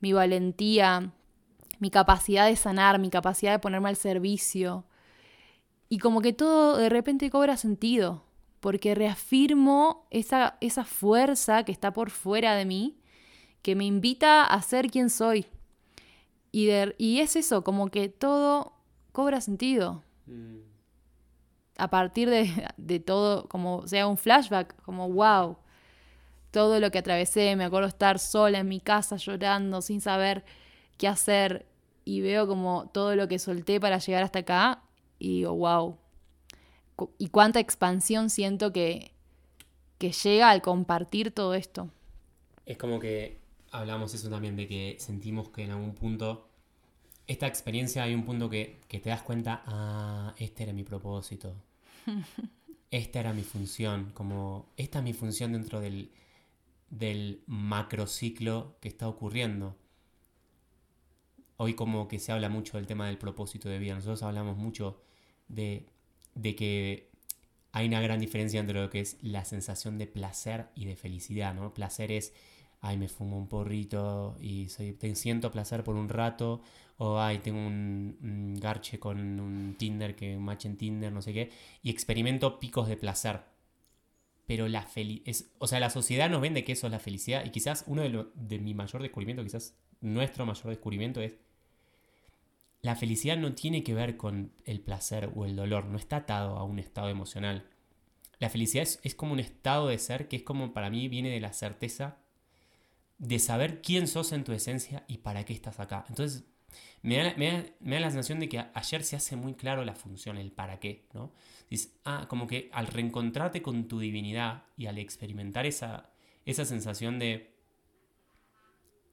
mi valentía, mi capacidad de sanar, mi capacidad de ponerme al servicio. Y como que todo de repente cobra sentido, porque reafirmo esa, esa fuerza que está por fuera de mí, que me invita a ser quien soy. Y, de- y es eso, como que todo cobra sentido a partir de, de todo, como sea un flashback, como wow, todo lo que atravesé, me acuerdo estar sola en mi casa llorando sin saber qué hacer y veo como todo lo que solté para llegar hasta acá y digo, wow, y cuánta expansión siento que, que llega al compartir todo esto. Es como que hablamos eso también, de que sentimos que en algún punto, esta experiencia hay un punto que, que te das cuenta, ah, este era mi propósito, esta era mi función, como esta es mi función dentro del, del macrociclo que está ocurriendo. Hoy como que se habla mucho del tema del propósito de vida, nosotros hablamos mucho de, de que hay una gran diferencia entre lo que es la sensación de placer y de felicidad, ¿no? Placer es, ay, me fumo un porrito y soy, te siento placer por un rato, o ay, tengo un, garche con un Tinder, que un match en Tinder, no sé qué, y experimento picos de placer. Pero la felicidad, o sea, la sociedad nos vende que eso es la felicidad, y quizás uno de, lo- de mi mayor descubrimiento, quizás nuestro mayor descubrimiento es la felicidad no tiene que ver con el placer o el dolor, no está atado a un estado emocional. La felicidad es, es como un estado de ser que es como para mí viene de la certeza de saber quién sos en tu esencia y para qué estás acá. Entonces, me da, me da- me da la sensación de que ayer se hace muy claro la función, el para qué, ¿no? Dices, ah, como que al reencontrarte con tu divinidad y al experimentar esa, esa sensación de,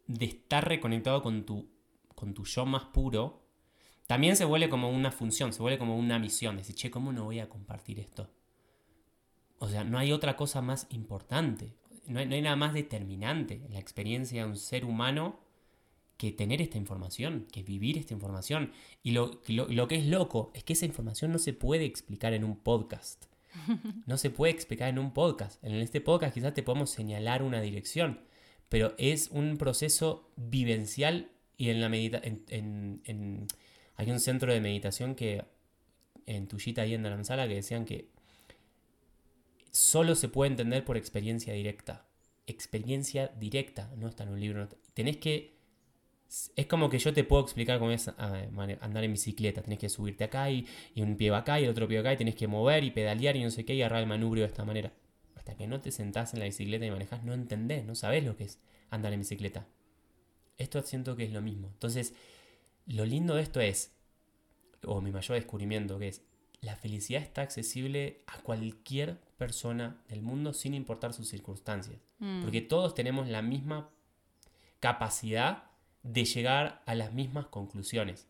de estar reconectado con tu, con tu yo más puro, también se vuelve como una función, se vuelve como una misión. Decir, che, ¿cómo no voy a compartir esto? O sea, no hay otra cosa más importante, no hay, nada más determinante en la experiencia de un ser humano que tener esta información, que vivir esta información. Y lo, lo, que es loco es que esa información no se puede explicar en un podcast. No se puede explicar en un podcast. En este podcast quizás te podemos señalar una dirección, pero es un proceso vivencial y en la medita en, hay un centro de meditación que en Tuyita y en Dharamsala que decían que solo se puede entender por experiencia directa. Experiencia directa, no está en un libro. Tenés que es como que yo te puedo explicar cómo es ah, andar en bicicleta. Tenés que subirte acá y, un pie va acá y el otro pie va acá y tenés que mover y pedalear y no sé qué y agarrar el manubrio de esta manera. Hasta que no te sentás en la bicicleta y manejas, no entendés, no sabés lo que es andar en bicicleta. Esto siento que es lo mismo. Entonces, lo lindo de esto es, o mi mayor descubrimiento, que es, la felicidad está accesible a cualquier persona del mundo sin importar sus circunstancias. Mm. Porque todos tenemos la misma capacidad de llegar a las mismas conclusiones.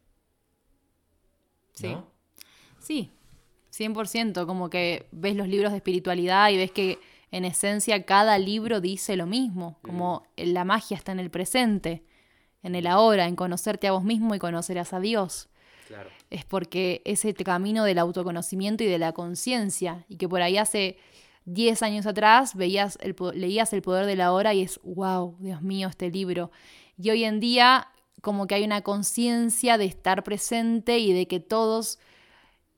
Sí. Sí, 100%, como que ves los libros de espiritualidad y ves que en esencia cada libro dice lo mismo, como mm. la magia está en el presente, en el ahora, en conocerte a vos mismo y conocerás a Dios. Claro. Es porque ese camino del autoconocimiento y de la conciencia, y que por ahí hace 10 años atrás veías el, leías El Poder de la Hora y es, wow, Dios mío, este libro. Y hoy en día como que hay una conciencia de estar presente y de que todos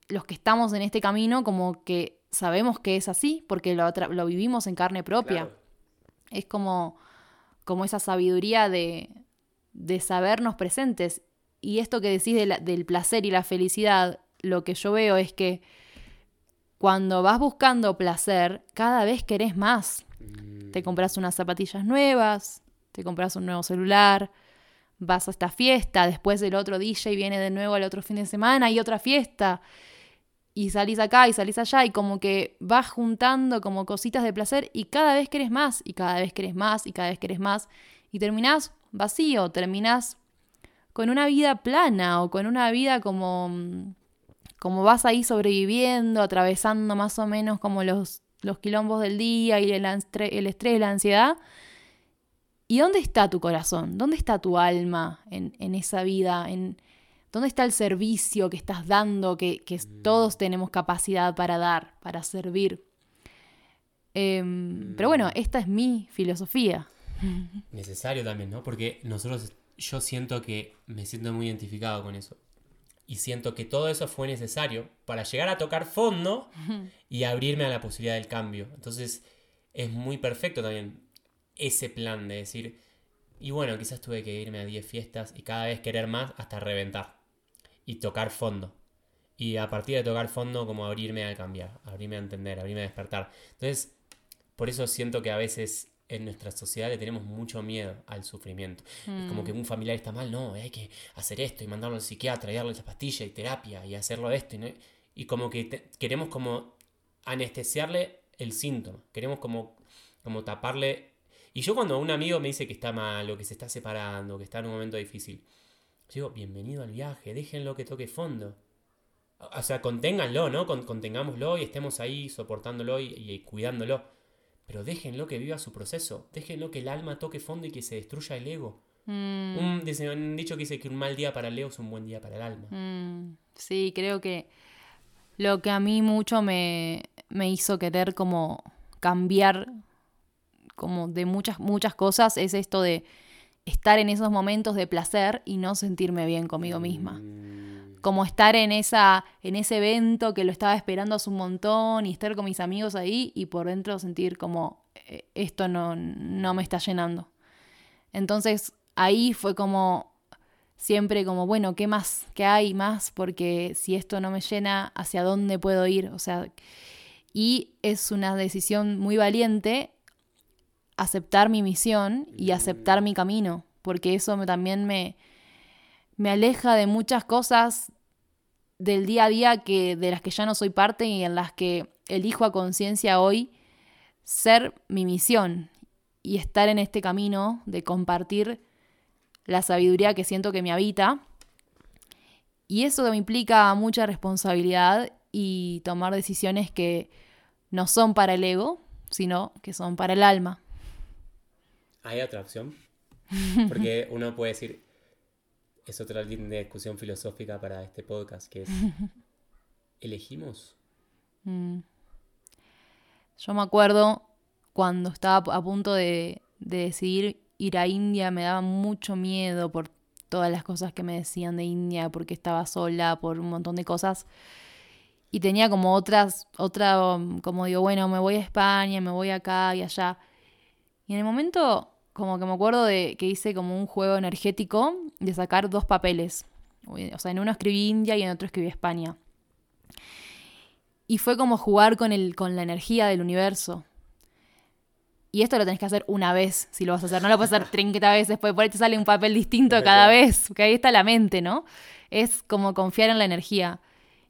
los que estamos en este camino como que sabemos que es así porque lo, lo vivimos en carne propia. Es como, como esa sabiduría de, de sabernos presentes. Y esto que decís del placer y la felicidad, lo que yo veo es que cuando vas buscando placer, cada vez querés más. Te mm. compras unas zapatillas nuevas, te compras un nuevo celular, vas a esta fiesta, después el otro DJ viene de nuevo al otro fin de semana y otra fiesta. Y salís acá y salís allá y como que vas juntando como cositas de placer y cada vez querés más y cada vez querés más y cada vez querés más y terminás vacío, terminás con una vida plana o con una vida como como vas ahí sobreviviendo, atravesando más o menos como los, los quilombos del día y el, el estrés, la ansiedad, ¿Y dónde está tu corazón? ¿Dónde está tu alma en, esa vida? En, ¿Dónde está el servicio que estás dando, que, mm. todos tenemos capacidad para dar, para servir? Em, pero bueno, mm. esta es mi filosofía. Necesario también, ¿no? Porque nosotros, yo siento que me siento muy identificado con eso. Y siento que todo eso fue necesario para llegar a tocar fondo y abrirme a la posibilidad del cambio. Entonces, es muy perfecto también ese plan de decir, y bueno, quizás tuve que irme a 10 fiestas y cada vez querer más hasta reventar y tocar fondo. Y a partir de tocar fondo, como abrirme a cambiar, abrirme a entender, abrirme a despertar. Entonces, por eso siento que a veces en nuestra sociedad le tenemos mucho miedo al sufrimiento. Es como que mm. un familiar está mal, no, hay que hacer esto y mandarlo al psiquiatra y darle esa pastilla y terapia y hacerlo esto. Y, y como que queremos como anestesiarle el síntoma, queremos como, como taparle y yo cuando un amigo me dice que está mal o que se está separando, que está en un momento difícil, digo, bienvenido al viaje, déjenlo que toque fondo. O sea, conténganlo, ¿no? contengámoslo y estemos ahí soportándolo y, cuidándolo. Pero déjenlo que viva su proceso. Déjenlo que el alma toque fondo y que se destruya el ego. Mm. Un, dicho que dice que un mal día para el ego es un buen día para el alma. Mm. Sí, creo que lo que a mí mucho me, me hizo querer como cambiar como de muchas, muchas cosas, es esto de estar en esos momentos de placer y no sentirme bien conmigo misma. Mm. Como estar en, esa, en ese evento que lo estaba esperando hace un montón y estar con mis amigos ahí y por dentro sentir como eh, esto no, no me está llenando. Entonces ahí fue como siempre como, bueno, ¿qué más? ¿Qué hay más? Porque si esto no me llena, ¿hacia dónde puedo ir? O sea, y es una decisión muy valiente aceptar mi misión y aceptar mi camino, porque eso también me, me aleja de muchas cosas del día a día que, de las que ya no soy parte y en las que elijo a conciencia hoy ser mi misión y estar en este camino de compartir la sabiduría que siento que me habita. Y eso me implica mucha responsabilidad y tomar decisiones que no son para el ego, sino que son para el alma. ¿Hay otra opción? Porque uno puede decir, es otra línea de discusión filosófica para este podcast, que es, ¿elegimos? Mm. Yo me acuerdo cuando estaba a punto de, de decidir ir a India, me daba mucho miedo por todas las cosas que me decían de India, porque estaba sola, por un montón de cosas. Y tenía como otras, otra, como digo, bueno, me voy a España, me voy acá y allá. Y en el momento, como que me acuerdo de que hice como un juego energético de sacar dos papeles. O sea, en uno escribí India y en otro escribí España. Y fue como jugar con, el, con la energía del universo. Y esto lo tenés que hacer una vez, si lo vas a hacer. No lo puedes hacer 30 veces, porque por ahí te sale un papel distinto cada vez. Porque ahí está la mente, ¿no? Es como confiar en la energía.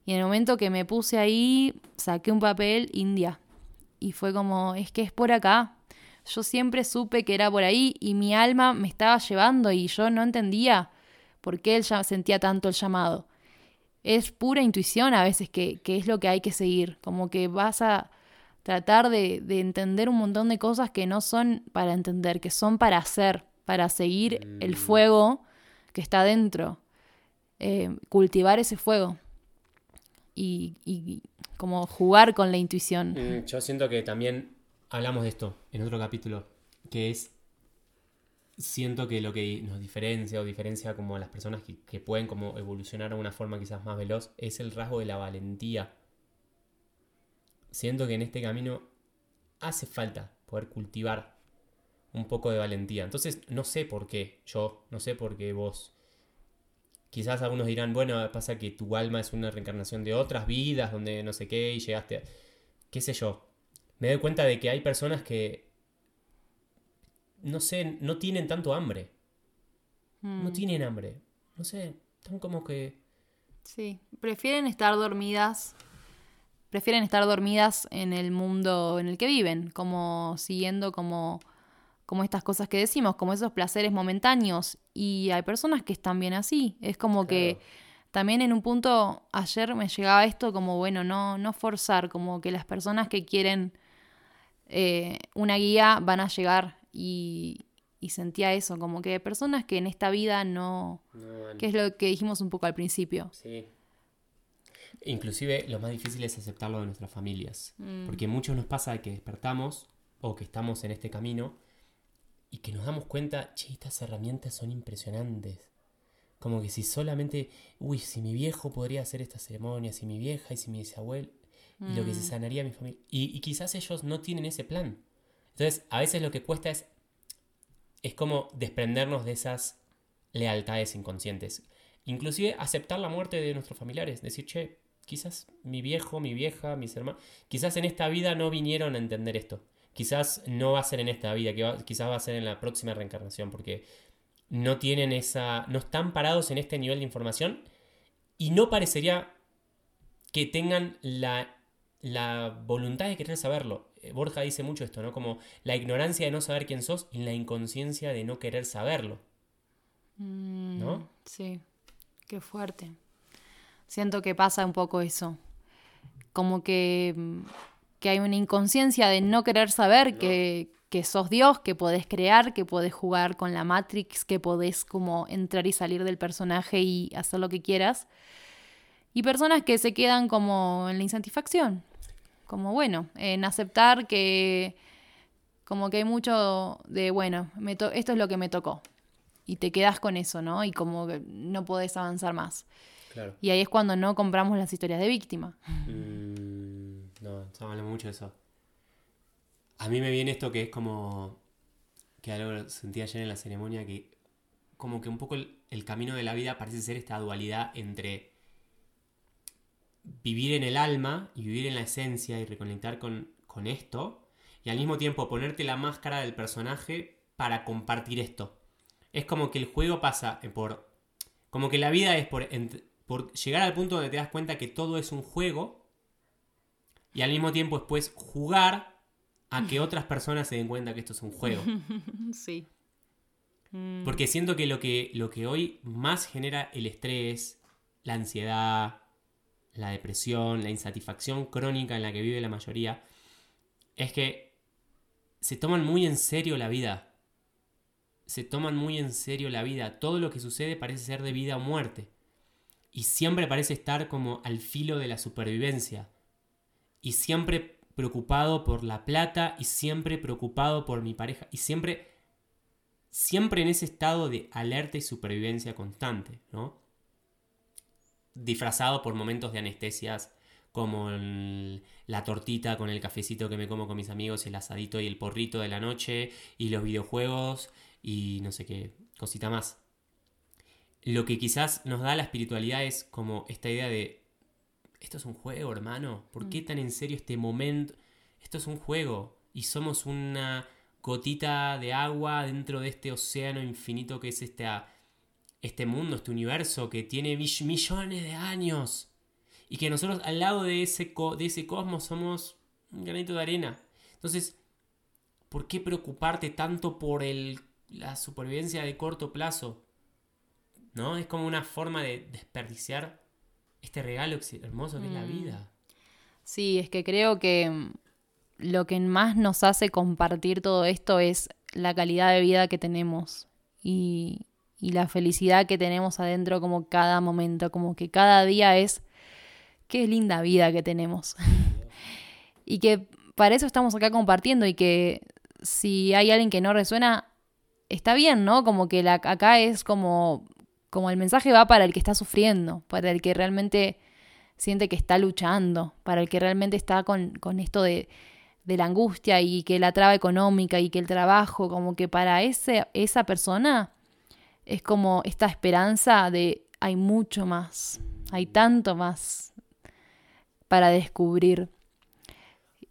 Y en el momento que me puse ahí, saqué un papel India. Y fue como, es que es por acá. Yo siempre supe que era por ahí y mi alma me estaba llevando y yo no entendía por qué él ya sentía tanto el llamado. Es pura intuición a veces que, que es lo que hay que seguir. Como que vas a tratar de, entender un montón de cosas que no son para entender, que son para hacer, para seguir el mm. fuego que está dentro, eh, cultivar ese fuego y, como jugar con la intuición. Mm, yo siento que también hablamos de esto en otro capítulo, que es, siento que lo que nos diferencia o diferencia como a las personas que, que pueden como evolucionar a una forma quizás más veloz, es el rasgo de la valentía siento que en este camino hace falta poder cultivar un poco de valentía. Entonces, no sé por qué yo, no sé por qué vos. Quizás algunos dirán, bueno, pasa que tu alma es una reencarnación de otras vidas, donde no sé qué, y llegaste a... qué sé yo. Me doy cuenta de que hay personas que, no sé, no tienen tanto hambre. No hmm. tienen hambre. No sé, están como que... Sí, prefieren estar dormidas prefieren estar dormidas en el mundo en el que viven, como siguiendo como, como estas cosas que decimos, como esos placeres momentáneos. Y hay personas que están bien así. Es como que también en un punto, ayer me llegaba esto como, bueno, no, no forzar, como que las personas que quieren eh, una guía van a llegar y, y sentía eso, como que personas que en esta vida no, no que es lo que dijimos un poco al principio. Sí, Inclusive lo más difícil es aceptarlo de nuestras familias. Mm. Porque muchos nos pasa que despertamos o que estamos en este camino y que nos damos cuenta, che, estas herramientas son impresionantes. Como que si solamente, uy, si mi viejo podría hacer esta ceremonia, si mi vieja y si mi bisabuelo, y lo que se mm. sanaría a mi familia. Y, y, quizás ellos no tienen ese plan. Entonces, a veces lo que cuesta es, es como desprendernos de esas lealtades inconscientes. Inclusive aceptar la muerte de nuestros familiares. Decir, che, quizás mi viejo, mi vieja, mis hermanos, quizás en esta vida no vinieron a entender esto. Quizás no va a ser en esta vida, quizás va a ser en la próxima reencarnación, porque no tienen esa, no están parados en este nivel de información y no parecería que tengan la, voluntad de querer saberlo. Eh, Borja dice mucho esto, ¿no? Como la ignorancia de no saber quién sos y la inconsciencia de no querer saberlo. Mm, ¿No? Sí, qué fuerte. Siento que pasa un poco eso. Como que, mm, que hay una inconsciencia de no querer saber que, que, sos Dios, que podés crear, que podés jugar con la Matrix, que podés como entrar y salir del personaje y hacer lo que quieras. Y personas que se quedan como en la insatisfacción. Como bueno, en aceptar que como que hay mucho de, bueno, esto es lo que me tocó. Y te quedas con eso, ¿no? Y como que no podés avanzar más. Y ahí es cuando no compramos las historias de víctima. Mm, no, estamos hablando mucho de eso. A mí me viene esto que es como. que algo sentí ayer en la ceremonia, que como que un poco el, camino de la vida parece ser esta dualidad entre vivir en el alma y vivir en la esencia y reconectar con, con esto, y al mismo tiempo ponerte la máscara del personaje para compartir esto. Es como que el juego pasa por. Como que la vida es por, por llegar al punto donde te das cuenta que todo es un juego y al mismo tiempo después jugar a que otras personas se den cuenta que esto es un juego. Sí. Mm. Porque siento que lo, que lo que hoy más genera el estrés, la ansiedad, la depresión, la insatisfacción crónica en la que vive la mayoría, es que se toman muy en serio la vida. Se toman muy en serio la vida. Todo lo que sucede parece ser de vida o muerte. Y siempre parece estar como al filo de la supervivencia. Y siempre preocupado por la plata y siempre preocupado por mi pareja. Y siempre, siempre en ese estado de alerta y supervivencia constante, ¿no? Disfrazado por momentos de anestesias como la tortita con el cafecito que me como con mis amigos, el asadito y el porrito de la noche, y los videojuegos, y no sé qué, cosita más. Lo que quizás nos da la espiritualidad es como esta idea de, esto es un juego, hermano, ¿por qué mm. tan en serio este momento? Esto es un juego, y somos una gotita de agua dentro de este océano infinito que es este, este mundo, este universo que tiene millones de años y que nosotros al lado de ese, de ese cosmos somos un granito de arena. Entonces, ¿por qué preocuparte tanto por el, la supervivencia de corto plazo? ¿No? Es como una forma de desperdiciar este regalo hermoso que es la mm. vida. Sí, es que creo que mm, lo que más nos hace compartir todo esto es la calidad de vida que tenemos y, y la felicidad que tenemos adentro como cada momento, como que cada día es qué linda vida que tenemos. y que para eso estamos acá compartiendo y que si hay alguien que no resuena, está bien, ¿no? Como que la, acá es como, como el mensaje va para el que está sufriendo, para el que realmente siente que está luchando, para el que realmente está con, con esto de, de, la angustia y que la traba económica y que el trabajo, como que para ese, esa persona es como esta esperanza de hay mucho más, hay tanto más, para descubrir.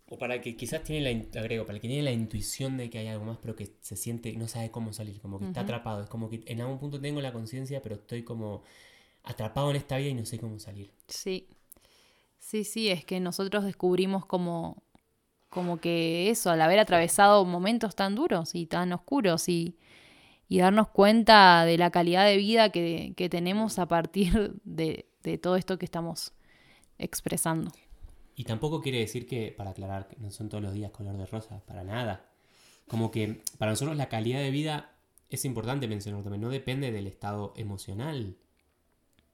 O para que quizás tiene la, agrego, para que tiene la intuición de que hay algo más, pero que se siente, no sabe cómo salir, como que está atrapado. Es como que en algún punto tengo la conciencia, pero estoy como atrapado en esta vida y no sé cómo salir. Sí. Sí, sí, es que nosotros descubrimos como, como que eso, al haber atravesado momentos tan duros y tan oscuros y, y darnos cuenta de la calidad de vida que, que tenemos a partir de, de todo esto que estamos expresando. Y tampoco quiere decir que, para aclarar, que no son todos los días color de rosa, para nada. Como que para nosotros la calidad de vida es importante mencionar también, no depende del estado emocional,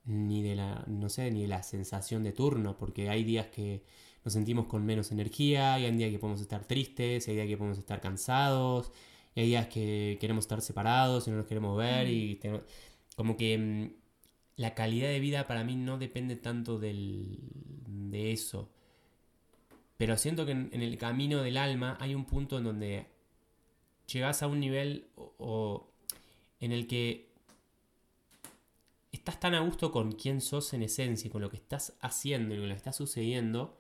ni de la, no sé, ni de la sensación de turno, porque hay días que nos sentimos con menos energía, y hay días que podemos estar tristes, hay días que podemos estar cansados, y hay días que queremos estar separados y no nos queremos ver, y como que mm, la calidad de vida para mí no depende tanto del, de eso. Pero siento que en, el camino del alma hay un punto en donde llegas a un nivel o, en el que estás tan a gusto con quién sos en esencia con lo que estás haciendo y con lo que está sucediendo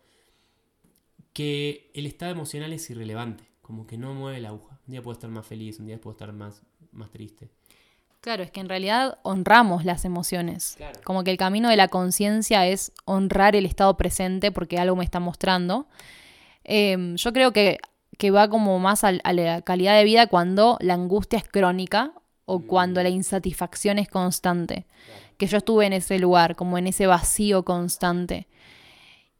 que el estado emocional es irrelevante, como que no mueve la aguja. Un día puedo estar más feliz, un día puedo estar más, más triste. Claro, es que en realidad honramos las emociones. Como que el camino de la conciencia es honrar el estado presente porque algo me está mostrando. Em, yo creo que, que, va como más a, la calidad de vida cuando la angustia es crónica o mm. cuando la insatisfacción es constante. Que yo estuve en ese lugar, como en ese vacío constante.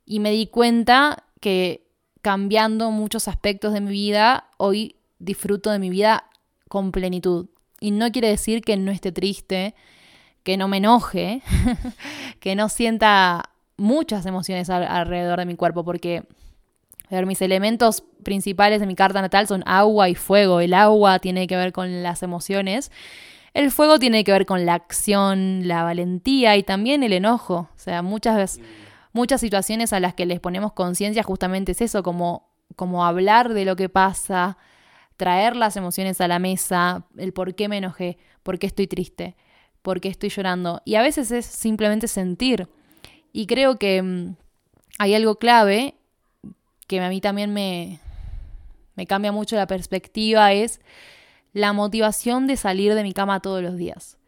Y me di cuenta que cambiando muchos aspectos de mi vida, hoy disfruto de mi vida con plenitud. Y no quiere decir que no esté triste, que no me enoje, que no sienta muchas emociones alrededor de mi cuerpo, porque ver, mis elementos principales de mi carta natal son agua y fuego. El agua tiene que ver con las emociones. El fuego tiene que ver con la acción, la valentía y también el enojo. O sea, muchas, muchas situaciones a las que les ponemos conciencia justamente es eso, como, como hablar de lo que pasa, traer las emociones a la mesa, el por qué me enojé, por qué estoy triste, por qué estoy llorando. Y a veces es simplemente sentir. Y creo que mm, hay algo clave que a mí también me, me cambia mucho la perspectiva, es la motivación de salir de mi cama todos los días.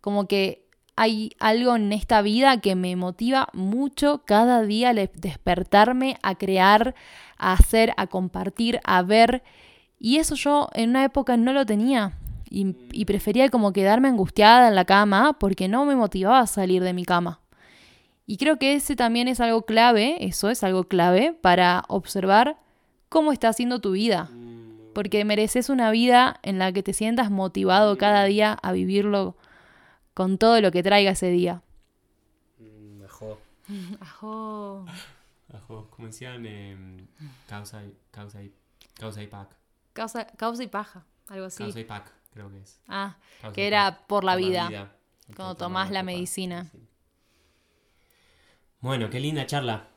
Como que hay algo en esta vida que me motiva mucho cada día despertarme a crear, a hacer, a compartir, a ver y eso yo en una época no lo tenía. Y, prefería como quedarme angustiada en la cama porque no me motivaba a salir de mi cama. Y creo que ese también es algo clave, eso es algo clave para observar cómo está siendo tu vida. Porque mereces una vida en la que te sientas motivado cada día a vivirlo con todo lo que traiga ese día. Mm, Ajo. Ajo. Ajo. Como decían, em, causa, y, causa, y, causa y pack. Causa, causa y paja, algo así. Causa y pack, creo que es. Ah, Causa que era pack. por la Por vida. Por cuando tomás la medicina. Sí. Bueno, qué linda charla.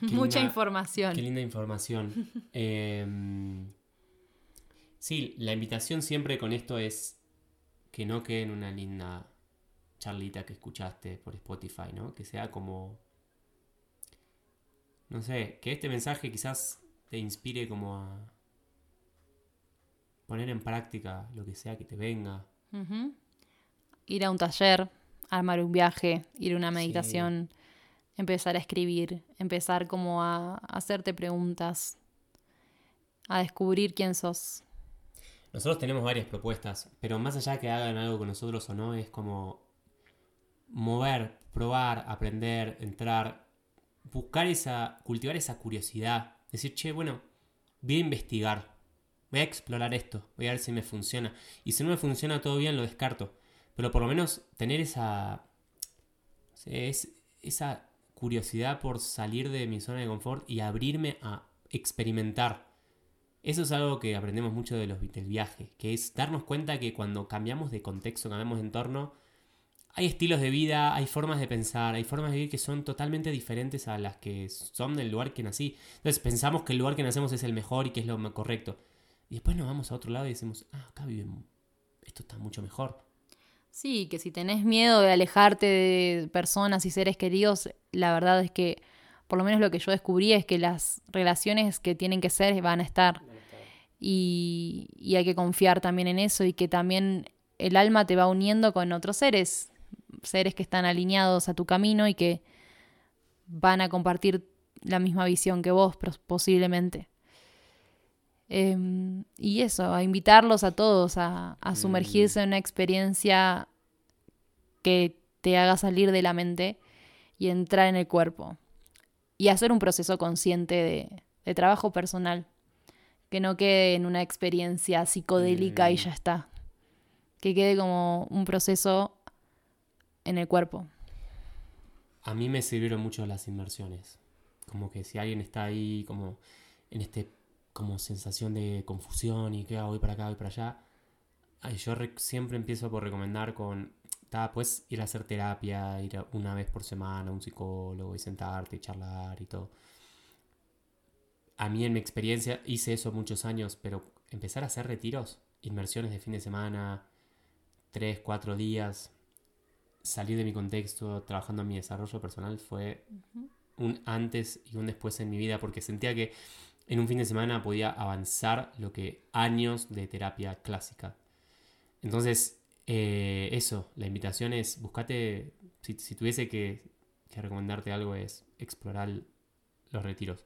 Qué Mucha linda- información. Qué linda información. Em, sí, la invitación siempre con esto es que no quede en una linda charlita que escuchaste por Spotify, ¿no? Que sea como... No sé, que este mensaje quizás te inspire como a poner en práctica lo que sea que te venga. Ir a un taller, armar un viaje, ir a una Sí. meditación, empezar a escribir, empezar como a hacerte preguntas, a descubrir quién sos. Nosotros tenemos varias propuestas, pero más allá que hagan algo con nosotros o no, es como mover, probar, aprender, entrar, buscar esa, cultivar esa curiosidad, decir, che, bueno, voy a investigar, voy a explorar esto, voy a ver si me funciona. Y si no me funciona todo bien, lo descarto. Pero por lo menos tener esa, esa curiosidad por salir de mi zona de confort y abrirme a experimentar. Eso es algo que aprendemos mucho de los, del viaje, que es darnos cuenta que cuando cambiamos de contexto, cambiamos de entorno, hay estilos de vida, hay formas de pensar, hay formas de vivir que son totalmente diferentes a las que son del lugar que nací. Entonces pensamos que el lugar que nacemos es el mejor y que es lo correcto. Y después nos vamos a otro lado y decimos, ah, acá viven, esto está mucho mejor. Sí, que si tenés miedo de alejarte de personas y seres queridos, la verdad es que, por lo menos lo que yo descubrí es que las relaciones que tienen que ser van a estar. Y, hay que confiar también en eso y que también el alma te va uniendo con otros seres, seres que están alineados a tu camino y que van a compartir la misma visión que vos posiblemente. Em, y eso, a invitarlos a todos a, sumergirse en una experiencia que te haga salir de la mente y entrar en el cuerpo. Y hacer un proceso consciente de trabajo personal. Que no quede en una experiencia psicodélica y Mm. ya está. Que quede como un proceso en el cuerpo. A mí me sirvieron mucho las inmersiones. Como que si alguien está ahí como en este como sensación de confusión y que voy para acá, voy para allá. ay, yo re- siempre empiezo por recomendar con, ta, puedes ir a hacer terapia, ir a- una vez por semana a un psicólogo y sentarte y charlar y todo. A mí en mi experiencia hice eso muchos años, pero empezar a hacer retiros, inmersiones de fin de semana, tres, cuatro días, salir de mi contexto, trabajando en mi desarrollo personal, fue un antes y un después en mi vida, porque sentía que en un fin de semana podía avanzar lo que años de terapia clásica. Entonces, eh, eso, la invitación es, buscate, si, si tuviese que, que recomendarte algo, es explorar los retiros.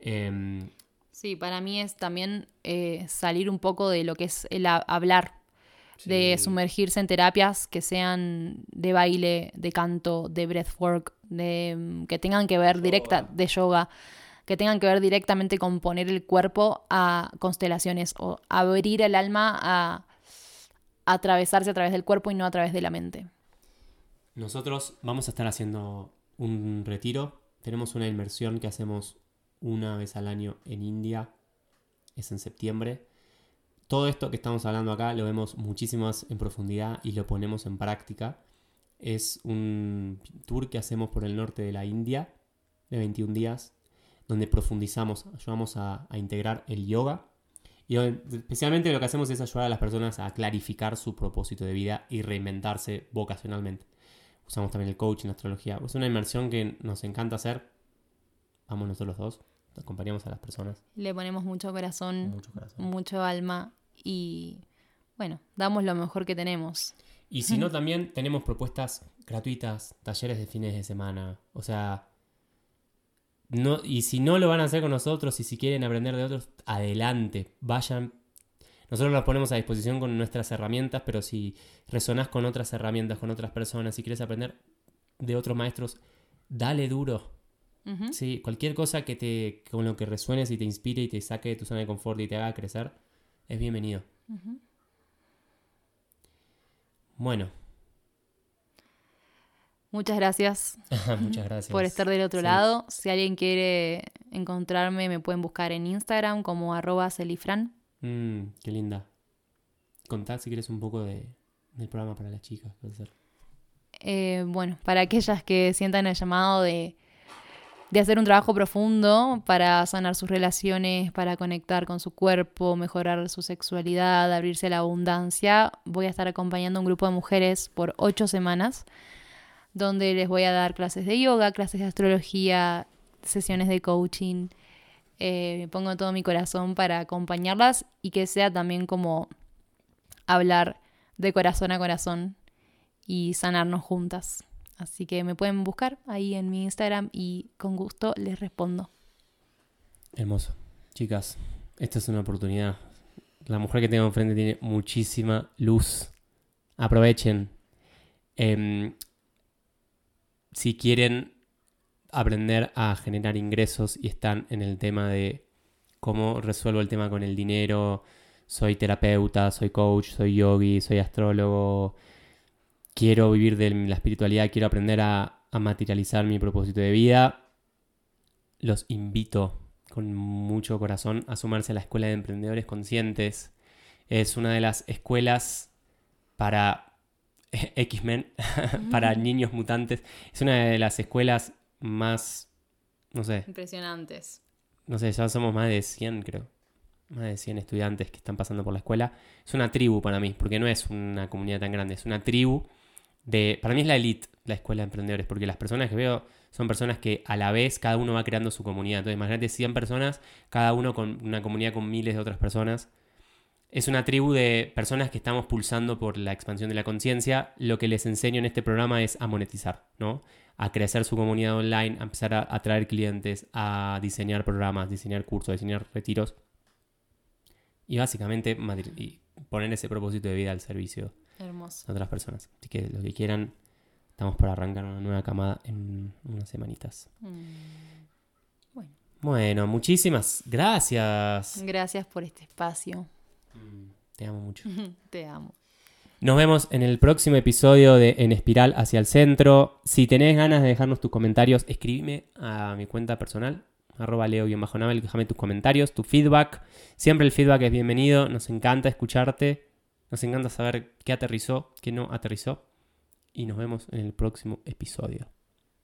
Em, Sí, para mí es también eh, salir un poco de lo que es el ha- hablar, de sumergirse en terapias que sean de baile, de canto, de breathwork, de mm, que tengan que ver directa de yoga, que tengan que ver directamente con poner el cuerpo a constelaciones o abrir el alma a, a atravesarse a través del cuerpo y no a través de la mente. Nosotros vamos a estar haciendo un retiro. Tenemos una inmersión que hacemos una vez al año en India. Es en septiembre. Todo esto que estamos hablando acá lo vemos muchísimo más en profundidad y lo ponemos en práctica. Es un tour que hacemos por el norte de la India de 21 días, donde profundizamos, ayudamos a, integrar el yoga. Y especialmente lo que hacemos es ayudar a las personas a clarificar su propósito de vida y reinventarse vocacionalmente. Usamos también el coaching, la astrología. Es una inmersión que nos encanta hacer. Vamos nosotros dos, acompañamos a las personas. Le ponemos mucho corazón, Mucho corazón. mucho alma y bueno, damos lo mejor que tenemos. Y si no, también tenemos propuestas gratuitas, talleres de fines de semana. O sea, no, y si no lo van a hacer con nosotros y si quieren aprender de otros, adelante, vayan. Nosotros los ponemos a disposición con nuestras herramientas, pero si resonás con otras herramientas, con otras personas, si quieres aprender de otros maestros, dale duro. Sí, cualquier cosa que te, con lo que resuenes y te inspire y te saque de tu zona de confort y te haga crecer, es bienvenido. Bueno, Muchas gracias muchas gracias. por estar del otro Sí. lado. Si alguien quiere encontrarme, me pueden buscar en Instagram como arroba celifran. Mm, qué linda. Contá si quieres un poco de, del programa para las chicas. puede ser. Eh, bueno, para aquellas que sientan el llamado de, de hacer un trabajo profundo para sanar sus relaciones, para conectar con su cuerpo, mejorar su sexualidad, abrirse a la abundancia, voy a estar acompañando a un grupo de mujeres por ocho semanas, donde les voy a dar clases de yoga, clases de astrología, sesiones de coaching. Eh, pongo todo mi corazón para acompañarlas y que sea también como hablar de corazón a corazón y sanarnos juntas. Así que me pueden buscar ahí en mi Instagram y con gusto les respondo. Hermoso. Chicas, esta es una oportunidad. La mujer que tengo enfrente tiene muchísima luz. Aprovechen. Em, si quieren aprender a generar ingresos y están en el tema de cómo resuelvo el tema con el dinero, soy terapeuta, soy coach, soy yogi, soy astrólogo, quiero vivir de la espiritualidad, quiero aprender a, a materializar mi propósito de vida, los invito con mucho corazón a sumarse a la Escuela de Emprendedores Conscientes. Es una de las escuelas para X-Men, para niños mutantes. Es una de las escuelas más, no sé, Impresionantes. no sé, ya somos más de 100, creo. Más de 100 estudiantes que están pasando por la escuela. Es una tribu para mí, porque no es una comunidad tan grande, es una tribu Para mí es la elite, la escuela de emprendedores, porque las personas que veo son personas que a la vez cada uno va creando su comunidad. Entonces, imagínate 100 personas, cada uno con una comunidad con miles de otras personas. Es una tribu de personas que estamos pulsando por la expansión de la conciencia. Lo que les enseño en este programa es a monetizar, ¿no? A crecer su comunidad online, a empezar a atraer clientes, a diseñar programas, diseñar cursos, diseñar retiros. Y básicamente poner ese propósito de vida al servicio Hermoso. otras personas. Así que lo que quieran, estamos por arrancar una nueva camada en unas semanitas. Mm. Bueno, muchísimas gracias. Gracias por este espacio. Te amo mucho. Te amo. Nos vemos en el próximo episodio de En Espiral hacia el Centro. Si tenés ganas de dejarnos tus comentarios, escribime a mi cuenta personal, arroba leo-navel, déjame tus comentarios, tu feedback. Siempre el feedback es bienvenido, nos encanta escucharte, nos encanta saber qué aterrizó, qué no aterrizó. Y nos vemos en el próximo episodio.